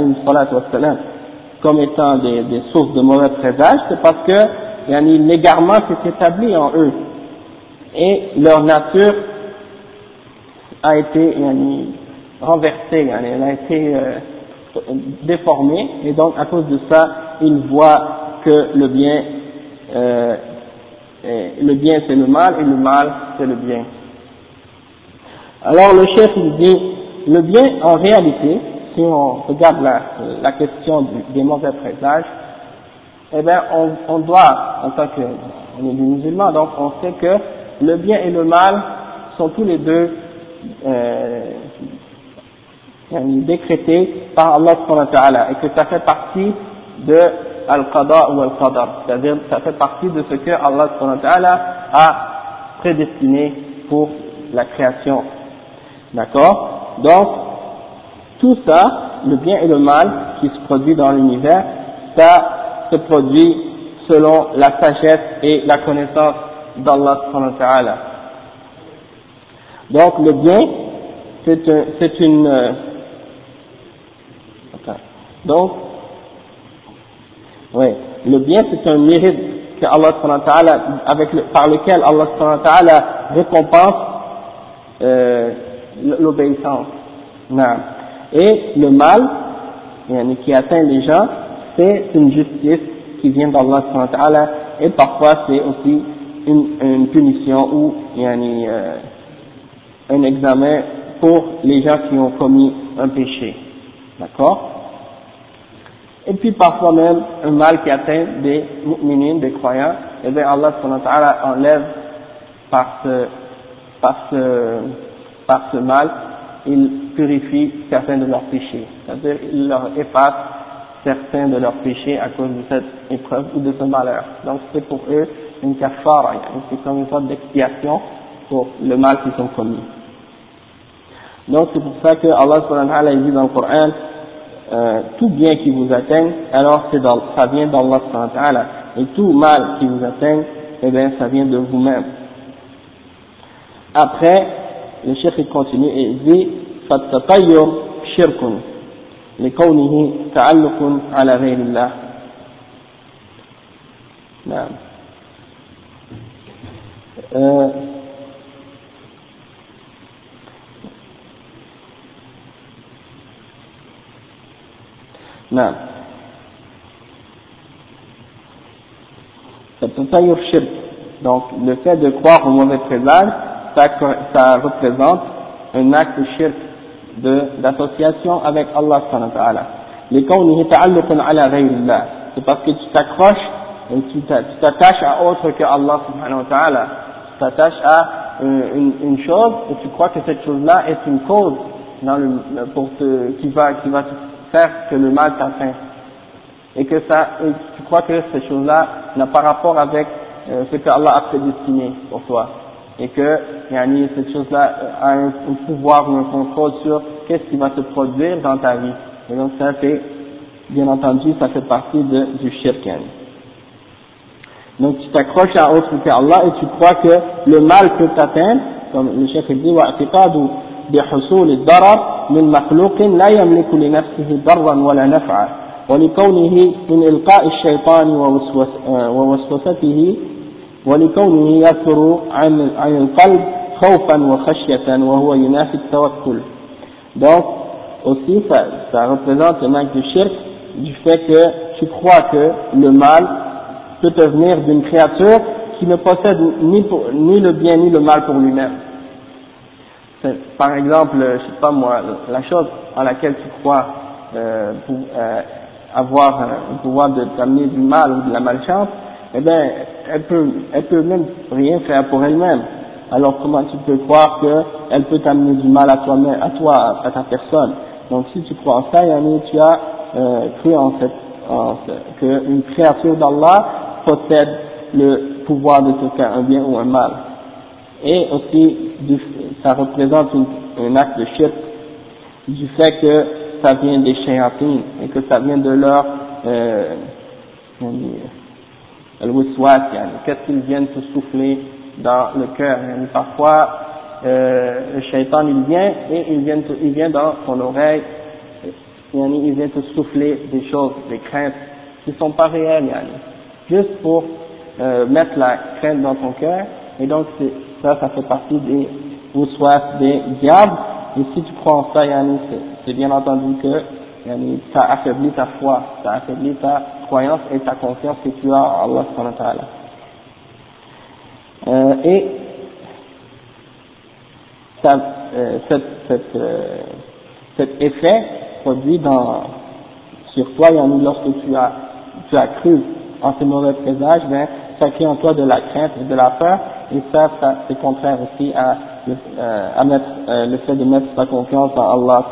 comme étant des, des, sources de mauvais présages, c'est parce que yani, l'égarement s'est établi en eux et leur nature a été yani, renversée, elle a été euh, déformée et donc à cause de ça ils voient que le bien euh, le bien c'est le mal et le mal c'est le bien. Alors le chef il dit le bien en réalité si on regarde la, question des mauvais présages, eh bien, on, doit, en tant que on donc on sait que le bien et le mal sont tous les deux euh, décrétés par Allah et que ça fait partie de al-qada ou al-qadar, c'est-à-dire ça fait partie de ce que Allah a prédestiné pour la création. D'accord? Donc, tout ça, le bien et le mal qui se produit dans l'univers, ça se produit selon la sagesse et la connaissance d'Allah Donc le bien, c'est un, c'est une, euh, donc, oui, le bien c'est un mérite que Allah avec le, par lequel Allah récompense euh, l'obéissance. Et le mal, qui atteint les gens, c'est une justice qui vient d'Allah et parfois c'est aussi une, une, punition ou euh, un examen pour les gens qui ont commis un péché. D'accord? Et puis parfois même un mal qui atteint des mu'minines, des croyants, et bien Allah enlève par ce, par ce, par ce mal il purifie certains de leurs péchés. C'est-à-dire, il leur efface certains de leurs péchés à cause de cette épreuve ou de ce malheur. Donc, c'est pour eux une kafara, c'est comme une sorte d'expiation pour le mal qu'ils ont commis. Donc, c'est pour ça que Allah subhanahu dit dans le Coran, euh, tout bien qui vous atteint, alors c'est dans, ça vient d'Allah subhanahu et tout mal qui vous atteint, eh bien, ça vient de vous-même. Après, le chef continue et dit فالتطير شرك لكونه تعلق على غير الله نعم euh, نعم فالتطير شرك donc le fait de croire au mauvais présage ça, ça représente un acte shirk d'association avec Allah subhanahu wa ta'ala. C'est parce que tu t'accroches et tu t'attaches à autre que Allah subhanahu wa ta'ala. Tu t'attaches à une, une, chose et tu crois que cette chose-là est une cause dans le, pour te, qui va, qui va te faire que le mal t'atteint. Et que ça, tu crois que ces choses-là n'a pas rapport avec euh, ce que Allah a prédestiné pour toi. Et que, yani, cette chose-là euh, a un, un, pouvoir ou un contrôle sur qu'est-ce qui va se produire dans ta vie. Et donc ça, c'est, bien entendu, ça fait partie de, du shirk. Donc tu t'accroches à autre que Allah et tu crois que le mal peut t'atteindre, comme le chef dit, بحصول الضرر من مخلوق لا يملك لنفسه ضرا ولا نفعا ولكونه من إلقاء الشيطان ووسوسته ولكونه يثر عن عن القلب خوفا وخشية وهو ينافي التوكل donc aussi ça, ça représente un acte de shirk du fait que tu crois que le mal peut te venir d'une créature qui ne possède ni, pour, ni le bien ni le mal pour lui-même. Par exemple, je sais pas moi, la chose à laquelle tu crois euh, pour euh, avoir un pouvoir de t'amener du mal ou de la malchance, eh bien, elle peut, elle peut même rien faire pour elle-même. Alors comment tu peux croire qu'elle peut t'amener du mal à toi-même, à toi, à ta personne? Donc si tu crois en ça, Yanni, tu as euh, cru en cette, en, qu'une créature d'Allah possède le pouvoir de te faire un bien ou un mal. Et aussi, ça représente un acte de shirk du fait que ça vient des shayatines et que ça vient de leur euh, qu'est-ce qu'ils viennent te souffler dans le cœur. Parfois, euh, le shaitan il vient et il vient, il vient dans ton oreille, il vient te souffler des choses, des craintes qui ne sont pas réelles, juste pour euh, mettre la crainte dans ton cœur, et donc ça, ça fait partie des soit des diables, et si tu crois en ça, c'est bien entendu que yani, ça affaiblit ta foi, ça affaiblit ta croyance et ta confiance que tu as en Allah subhanahu euh, et ça, euh, cette, cette, euh, cet effet produit dans, sur toi, yani, lorsque tu as, tu as cru en ces mauvais présages, ben, ça crée en toi de la crainte et de la peur, ça, ça c'est contraire aussi à, euh, à mettre, euh, le fait de mettre sa confiance en Allah.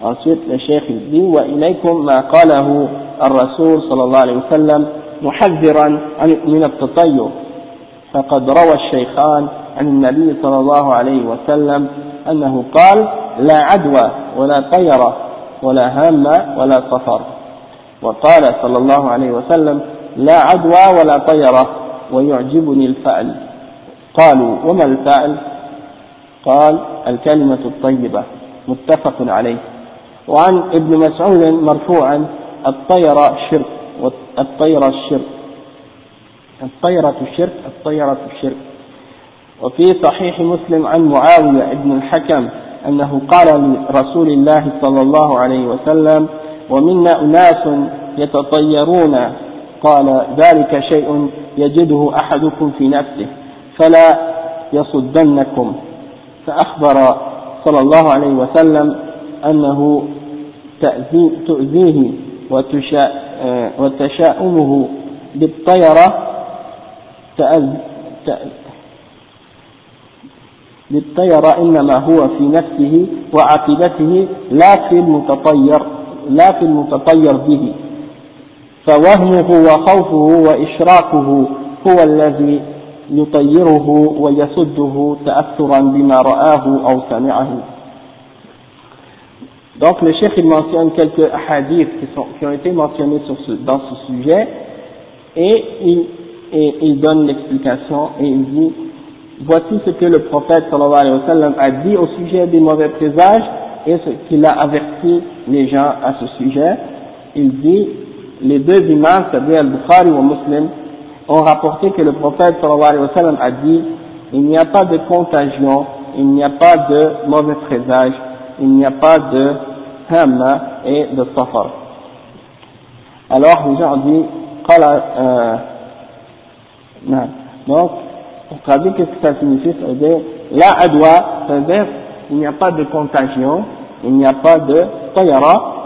Ensuite, le cheikh il dit, وإليكم ما قاله الرسول صلى الله عليه وسلم محذرا من التطير فقد روى الشيخان عن النبي صلى الله عليه وسلم أنه قال لا عدوى ولا طيرة ولا هامة ولا صفر وقال صلى الله عليه وسلم لا عدوى ولا طيرة ويعجبني الفعل. قالوا وما الفعل؟ قال الكلمة الطيبة. متفق عليه. وعن ابن مسعود مرفوعا الطيرة شرك الطيرة الشرك. الطيرة الشرك الطيرة الشرك وفي صحيح مسلم عن معاوية ابن الحكم أنه قال لرسول الله صلى الله عليه وسلم ومنا أناس يتطيرون. قال ذلك شيء يجده أحدكم في نفسه فلا يصدنكم. فأخبر صلى الله عليه وسلم أنه تؤذيه وتشاؤمه بالطيرة بالطيرة إنما هو في نفسه وعقيدته لا في المتطير لا في المتطير به. فوهمه وخوفه وإشراكه هو الذي يطيره ويسده تأثرا بما رآه أو سمعه Donc le chef il mentionne quelques hadiths qui, sont, qui ont été mentionnés sur ce, dans ce sujet et il, et il donne l'explication et il dit voici ce que le prophète sallallahu alayhi wa sallam a dit au sujet des mauvais présages et ce qu'il a averti les gens à ce sujet. Il dit les deux imams, c'est-à-dire Al-Bukhari ou Muslim, ont rapporté que le prophète sallallahu alayhi wa sallam a dit il n'y a pas de contagion, il n'y a pas de mauvais présage, il n'y a pas de hamma et de safar. Alors les gens ont dit, euh, donc, pour traduire qu'est-ce que ça signifie, ça veut dire, la adwa, ça veut dire, il n'y a pas de contagion, il n'y a pas de tayara,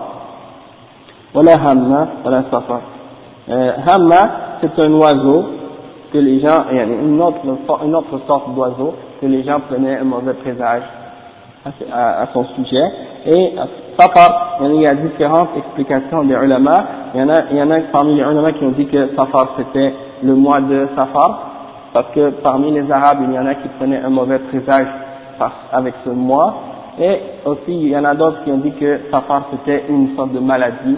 wala hamma, wala safar. Euh, hamma, c'est un oiseau que les gens, une autre, une autre sorte d'oiseau que les gens prenaient un mauvais présage à, son sujet. Et Safar, il y a différentes explications des ulama. Il y en a, il y en a parmi les ulama qui ont dit que Safar c'était le mois de Safar, parce que parmi les Arabes, il y en a qui prenaient un mauvais présage avec ce mois. Et aussi, il y en a d'autres qui ont dit que Safar c'était une sorte de maladie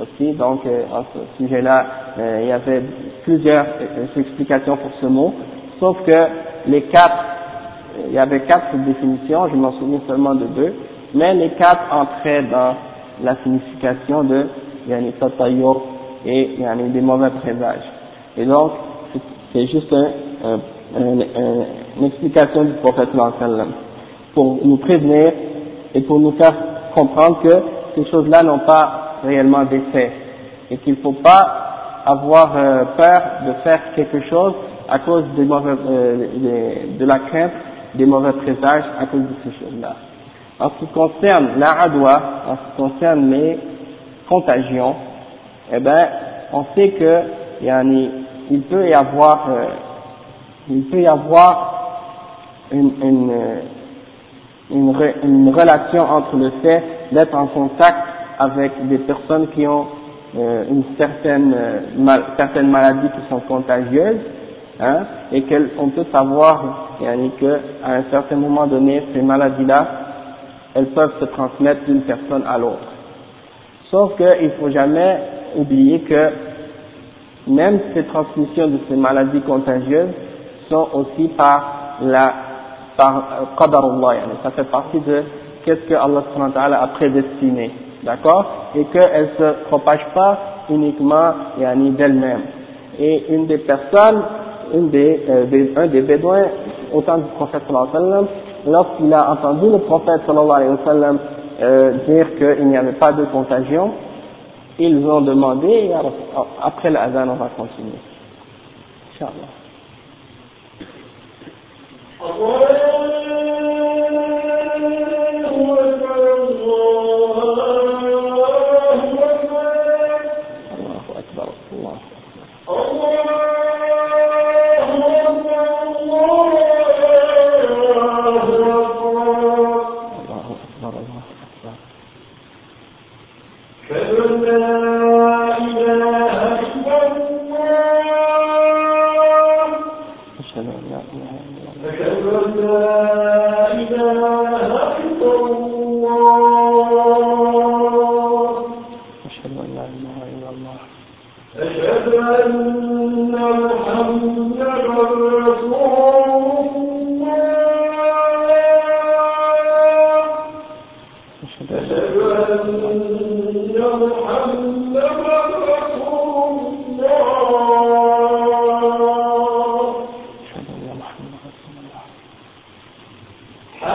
aussi. Donc, euh, à ce sujet-là, euh, il y avait plusieurs euh, explications pour ce mot, sauf que les quatre, il y avait quatre définitions, je m'en souviens seulement de deux, mais les quatre entraient dans la signification de yani tatayyur et yani des mauvais présages. Et donc, c'est juste un, une explication du prophète pour nous prévenir et pour nous faire comprendre que ces choses-là n'ont pas réellement des faits et qu'il ne faut pas avoir euh, peur de faire quelque chose à cause euh, de, la crainte des mauvais présages à cause de ces choses-là. En ce qui concerne la en ce qui concerne les contagions, eh ben, on sait que yani, il peut y avoir, une relation entre le fait d'être en contact avec des personnes qui ont euh, une certaine, euh, mal, certaines maladies qui sont contagieuses, hein, et qu'on peut savoir yani, qu'à un certain moment donné, ces maladies-là, elles peuvent se transmettre d'une personne à l'autre. Sauf qu'il ne faut jamais oublier que même ces transmissions de ces maladies contagieuses sont aussi par la par qadarullah, yani, ça fait partie de qu'est-ce que Allah a prédestiné d'accord Et qu'elle ne se propage pas uniquement yani, d'elle-même. et une des personnes, une des, euh, un des bédouins au temps du prophète sallallahu alayhi wa sallam, lorsqu'il a entendu le prophète sallallahu alayhi wa sallam euh, dire qu'il n'y avait pas de contagion, ils ont demandé, et après l'adhan on va continuer. Inch'Allah.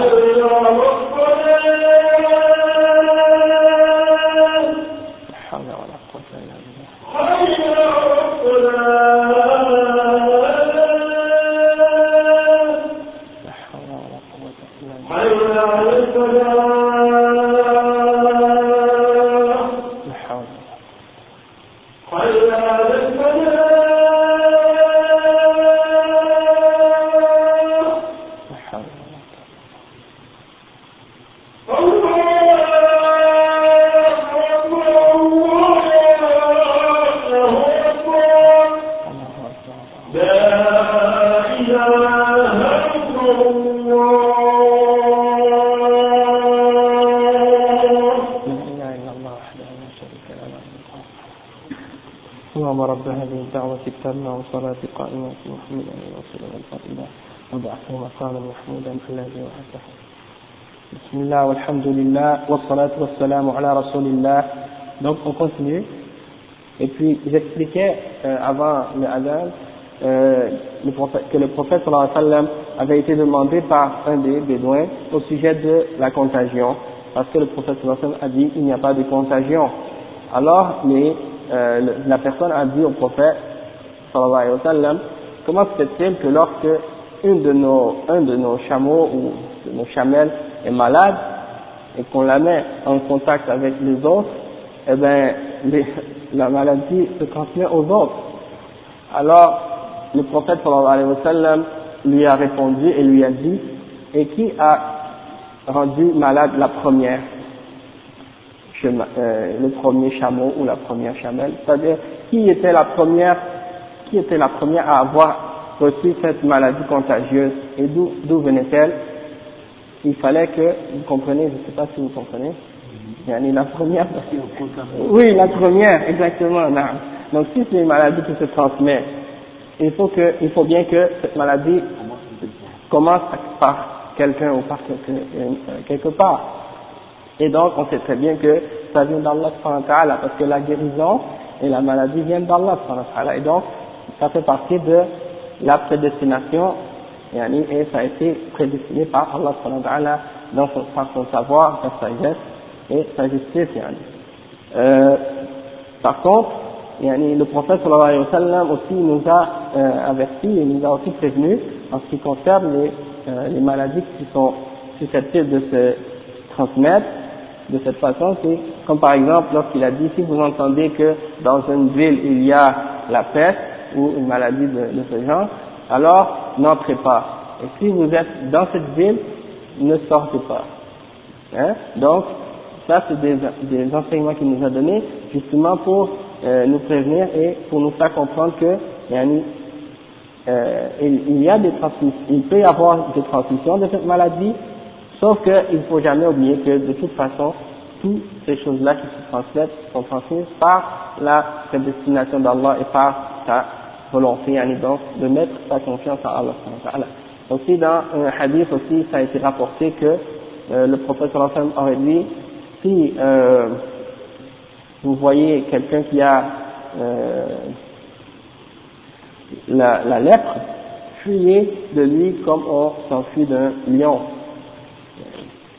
ಆಗಿರುತ್ತದೆ Donc on continue. Et puis j'expliquais euh, avant le Adhan euh, que le prophète avait été demandé par un des bédouins au sujet de la contagion. Parce que le prophète a dit il n'y a pas de contagion. Alors euh, la personne a dit au prophète sallallahu alayhi wa sallam comment se fait-il que lorsque une de nos, un de nos chameaux ou de nos chamelles est malade et qu'on la met en contact avec les autres, eh bien, la maladie se transmet aux autres. Alors, le prophète sallallahu alayhi wa sallam lui a répondu et lui a dit, et qui a rendu malade la première, euh, le premier chameau ou la première chamelle, c'est-à-dire qui était la première, qui était la première à avoir reçu cette maladie contagieuse et d'où venait-elle? Il fallait que, vous comprenez, je ne sais pas si vous comprenez, la première, oui, la première, exactement. Donc si c'est une maladie qui se transmet, il faut que, il faut bien que cette maladie commence par quelqu'un ou par euh, quelque, part. Et donc on sait très bien que ça vient d'Allah parce que la guérison et la maladie viennent d'Allah et donc ça fait partie de la prédestination et ça a été prédestiné par Allah dans son, par son savoir, sa sagesse et sa justice. Euh, par contre, le prophète sallallahu alayhi wa sallam aussi nous a euh, averti et nous a aussi prévenu en ce qui concerne les, euh, les maladies qui sont susceptibles de se transmettre de cette façon, c'est comme par exemple lorsqu'il a dit si vous entendez que dans une ville il y a la peste ou une maladie de, de ce genre, alors n'entrez pas. Et si vous êtes dans cette ville, ne sortez pas. Hein? Donc, ça, c'est des, enseignements qu'il nous a donnés, justement pour euh, nous prévenir et pour nous faire comprendre que euh, il, y a des il peut y avoir des transmissions de cette maladie, sauf qu'il ne faut jamais oublier que de toute façon, toutes ces choses-là qui se transmettent sont transmises par la prédestination d'Allah et par sa volonté, donc de mettre sa confiance en Allah. Aussi dans un hadith aussi, ça a été rapporté que euh, le prophète aurait dit si euh, vous voyez quelqu'un qui a euh, la, la lèpre, fuyez de lui comme on s'enfuit d'un lion.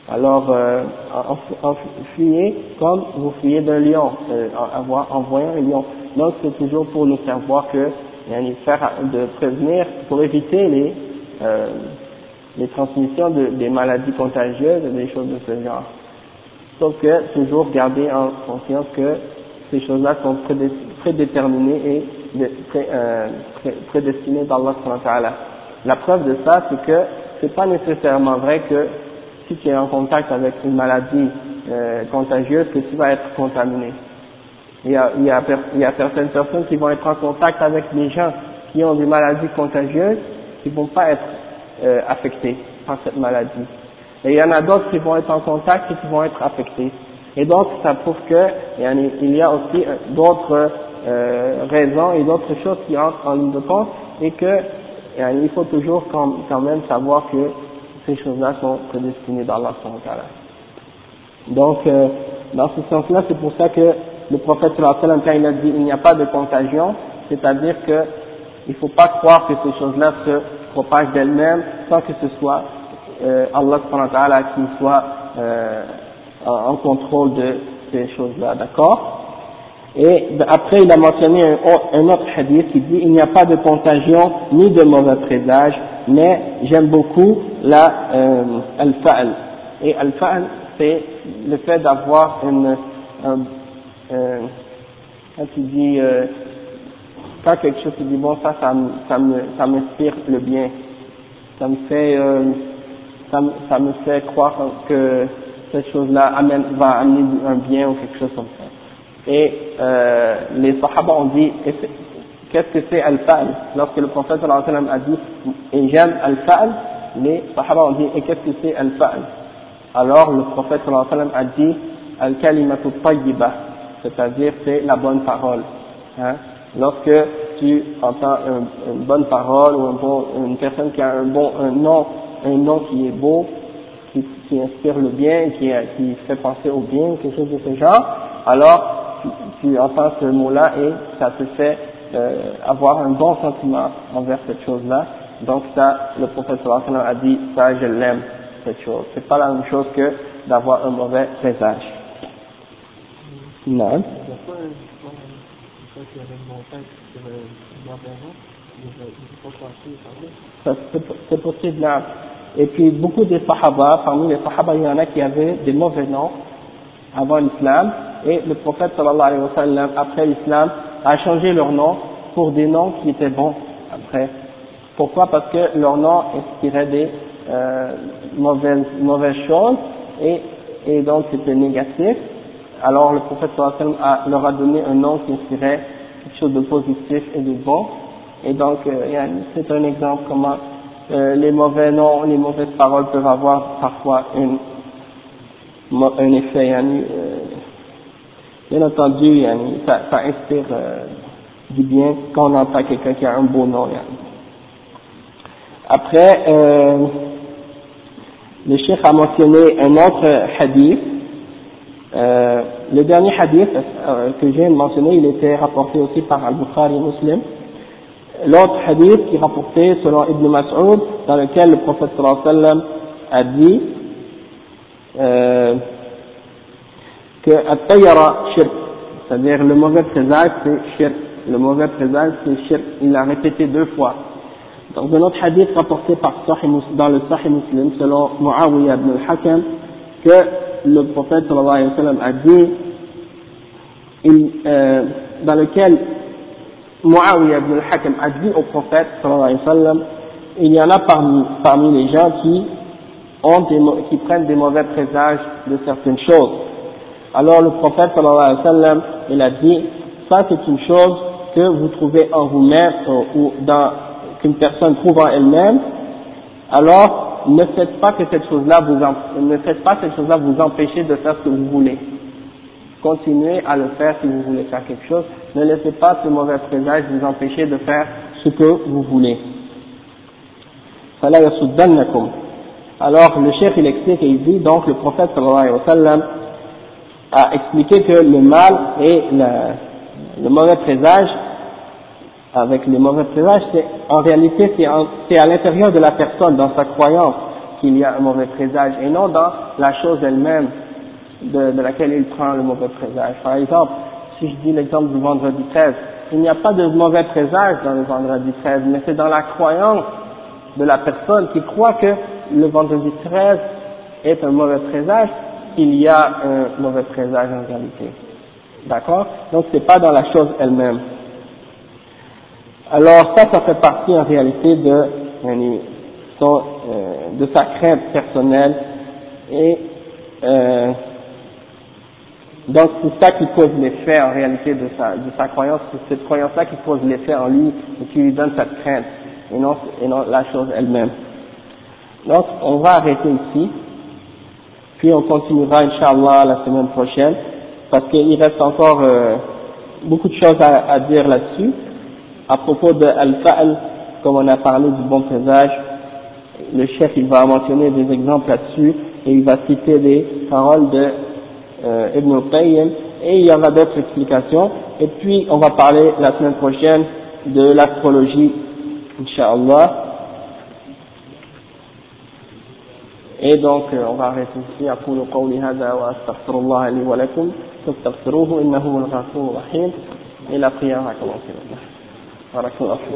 Alors, euh, en, fuyez comme vous fuyez d'un lion, euh, en, voyant un lion. Donc, c'est toujours pour nous faire voir que, faire de prévenir, pour éviter les, euh, les transmissions de, des maladies contagieuses et des choses de ce genre. Sauf que, toujours garder en conscience que ces choses-là sont prédéterminées et euh, prédestinées par Allah. La preuve de ça, c'est que c'est pas nécessairement vrai que si tu es en contact avec une maladie euh, contagieuse, que tu vas être contaminé. Il y, a, il, y a, il y a certaines personnes qui vont être en contact avec des gens qui ont des maladies contagieuses, qui vont pas être euh, affectés par cette maladie. Et il y en a d'autres qui vont être en contact et qui vont être affectés. Et donc, ça prouve que il y a aussi euh, d'autres euh, raisons et d'autres choses qui entrent en ligne de compte et que il faut toujours quand, même savoir que ces choses-là sont prédestinées dans Allah. Donc, euh, dans ce sens-là, c'est pour ça que le prophète sallam, quand il a dit il n'y a pas de contagion, c'est-à-dire que il ne faut pas croire que ces choses-là se propagent d'elles-mêmes sans que ce soit euh, Allah qui soit euh, en contrôle de ces choses-là, d'accord? Et après, il a mentionné un, autre hadith qui dit il n'y a pas de contagion ni de mauvais présage, mais j'aime beaucoup la euh, al-fa'al. Et al-fa'al, c'est le fait d'avoir une, un, euh, quand tu dis, euh, quand quelque chose te dit bon, ça, ça, ça me, ça m'inspire le bien. Ça me fait, euh, ça, ça me fait croire que cette chose-là amène, va amener un bien ou quelque chose comme ça. Et euh, les Sahaba ont dit, qu'est-ce que c'est al-fa'al Lorsque le prophète sallallahu a dit, et j'aime al-fa'al, les Sahaba ont dit, et qu'est-ce que c'est al-fa'al Alors le prophète sallallahu a dit, al-kalimatu tayyiba, c'est-à-dire c'est la bonne parole. Hein? Lorsque tu entends une, bonne parole ou une personne qui a un bon un nom, un nom qui est beau, qui, inspire le bien, qui, qui fait penser au bien, quelque chose de ce genre, alors tu, entends ce mot-là et ça te fait euh, avoir un bon sentiment envers cette chose-là. Donc ça, le sallallahu a dit, ça je l'aime, cette chose. C'est pas la même chose que d'avoir un mauvais présage. Non. C'est possible là. Et puis beaucoup de sahaba, parmi les sahaba, il y en a qui avaient des mauvais noms avant l'islam, et le prophète sallallahu alayhi wa sallam, après l'islam, a changé leur nom pour des noms qui étaient bons après. Pourquoi? Parce que leur nom inspirait des euh, mauvaises, mauvaises choses et, et donc c'était négatif. Alors le prophète a, leur a donné un nom qui inspirait quelque chose de positif et de bon. Et donc euh, c'est un exemple comment euh, les mauvais noms, les mauvaises paroles peuvent avoir parfois un effet. Euh, bien entendu, yani, ça, inspire euh, du bien quand on entend quelqu'un qui a un beau nom. Après, le cheikh a mentionné un autre hadith. Euh, le dernier hadith euh, que j'ai mentionné, il était rapporté aussi par Al-Bukhari Muslim. L'autre hadith qui est rapporté selon Ibn Mas'ud, dans lequel le prophète sallallahu alayhi wa sallam a dit euh, que at shirk, c'est-à-dire le mauvais présage c'est shirk, le mauvais présage c'est shirk, il l'a répété deux fois. Dans un autre hadith rapporté par dans le Sahih Muslim, selon Muawiyah ibn al-Hakam, que le prophète sallallahu alayhi wa sallam a dit, euh, dans lequel Muawiyah ibn al-Hakam a dit au prophète sallallahu alayhi wa sallam, il y en a parmi, les gens qui, prennent des mauvais présages de certaines choses. Alors le prophète sallallahu alayhi wa sallam, il a dit, ça c'est une chose que vous trouvez en vous-même ou qu'une personne trouve en elle-même, alors ne faites pas que cette chose-là vous ne faites pas cette chose-là vous empêcher de faire ce que vous voulez. Continuez à le faire si vous voulez faire quelque chose. Ne laissez pas ce mauvais présage vous empêcher de faire ce que vous voulez. Alors le chef il explique et il dit donc le prophète sallallahu alayhi wa sallam a expliqué que le mal et le mauvais présage avec les mauvais présages, c'est en réalité c'est à l'intérieur de la personne, dans sa croyance, qu'il y a un mauvais présage, et non dans la chose elle-même de, de, laquelle il prend le mauvais présage. Par exemple, si je dis l'exemple du vendredi 13, il n'y a pas de mauvais présage dans le vendredi 13, mais c'est dans la croyance de la personne qui croit que le vendredi 13 est un mauvais présage qu'il y a un mauvais présage en réalité. D'accord? Donc c'est pas dans la chose elle-même. Alors ça, ça fait partie en réalité de, son, euh, de sa crainte personnelle et euh, donc c'est ça qui cause l'effet en réalité de sa, de sa croyance, c'est cette croyance-là qui cause l'effet en lui et qui lui donne cette crainte et non, et non la chose elle-même. Donc on va arrêter ici, puis on continuera Inch'Allah la semaine prochaine, parce qu'il reste encore euh, beaucoup de choses à, à dire là-dessus À propos de Al-Fa'al, comme on a parlé du bon présage, le chef il va mentionner des exemples là-dessus et il va citer des paroles de euh, Ibn Qayyim et il y aura d'autres explications. Et puis on va parler la semaine prochaine de l'astrologie, Inch'Allah. Et donc on va arrêter ici. أقول قولي هذا وأستغفر الله لي ولكم فاستغفروه إنه هو الغفور الرحيم إلى قيامة كما بارك الله فيك.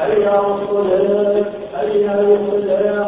أيها الصلاة أيها الصلاة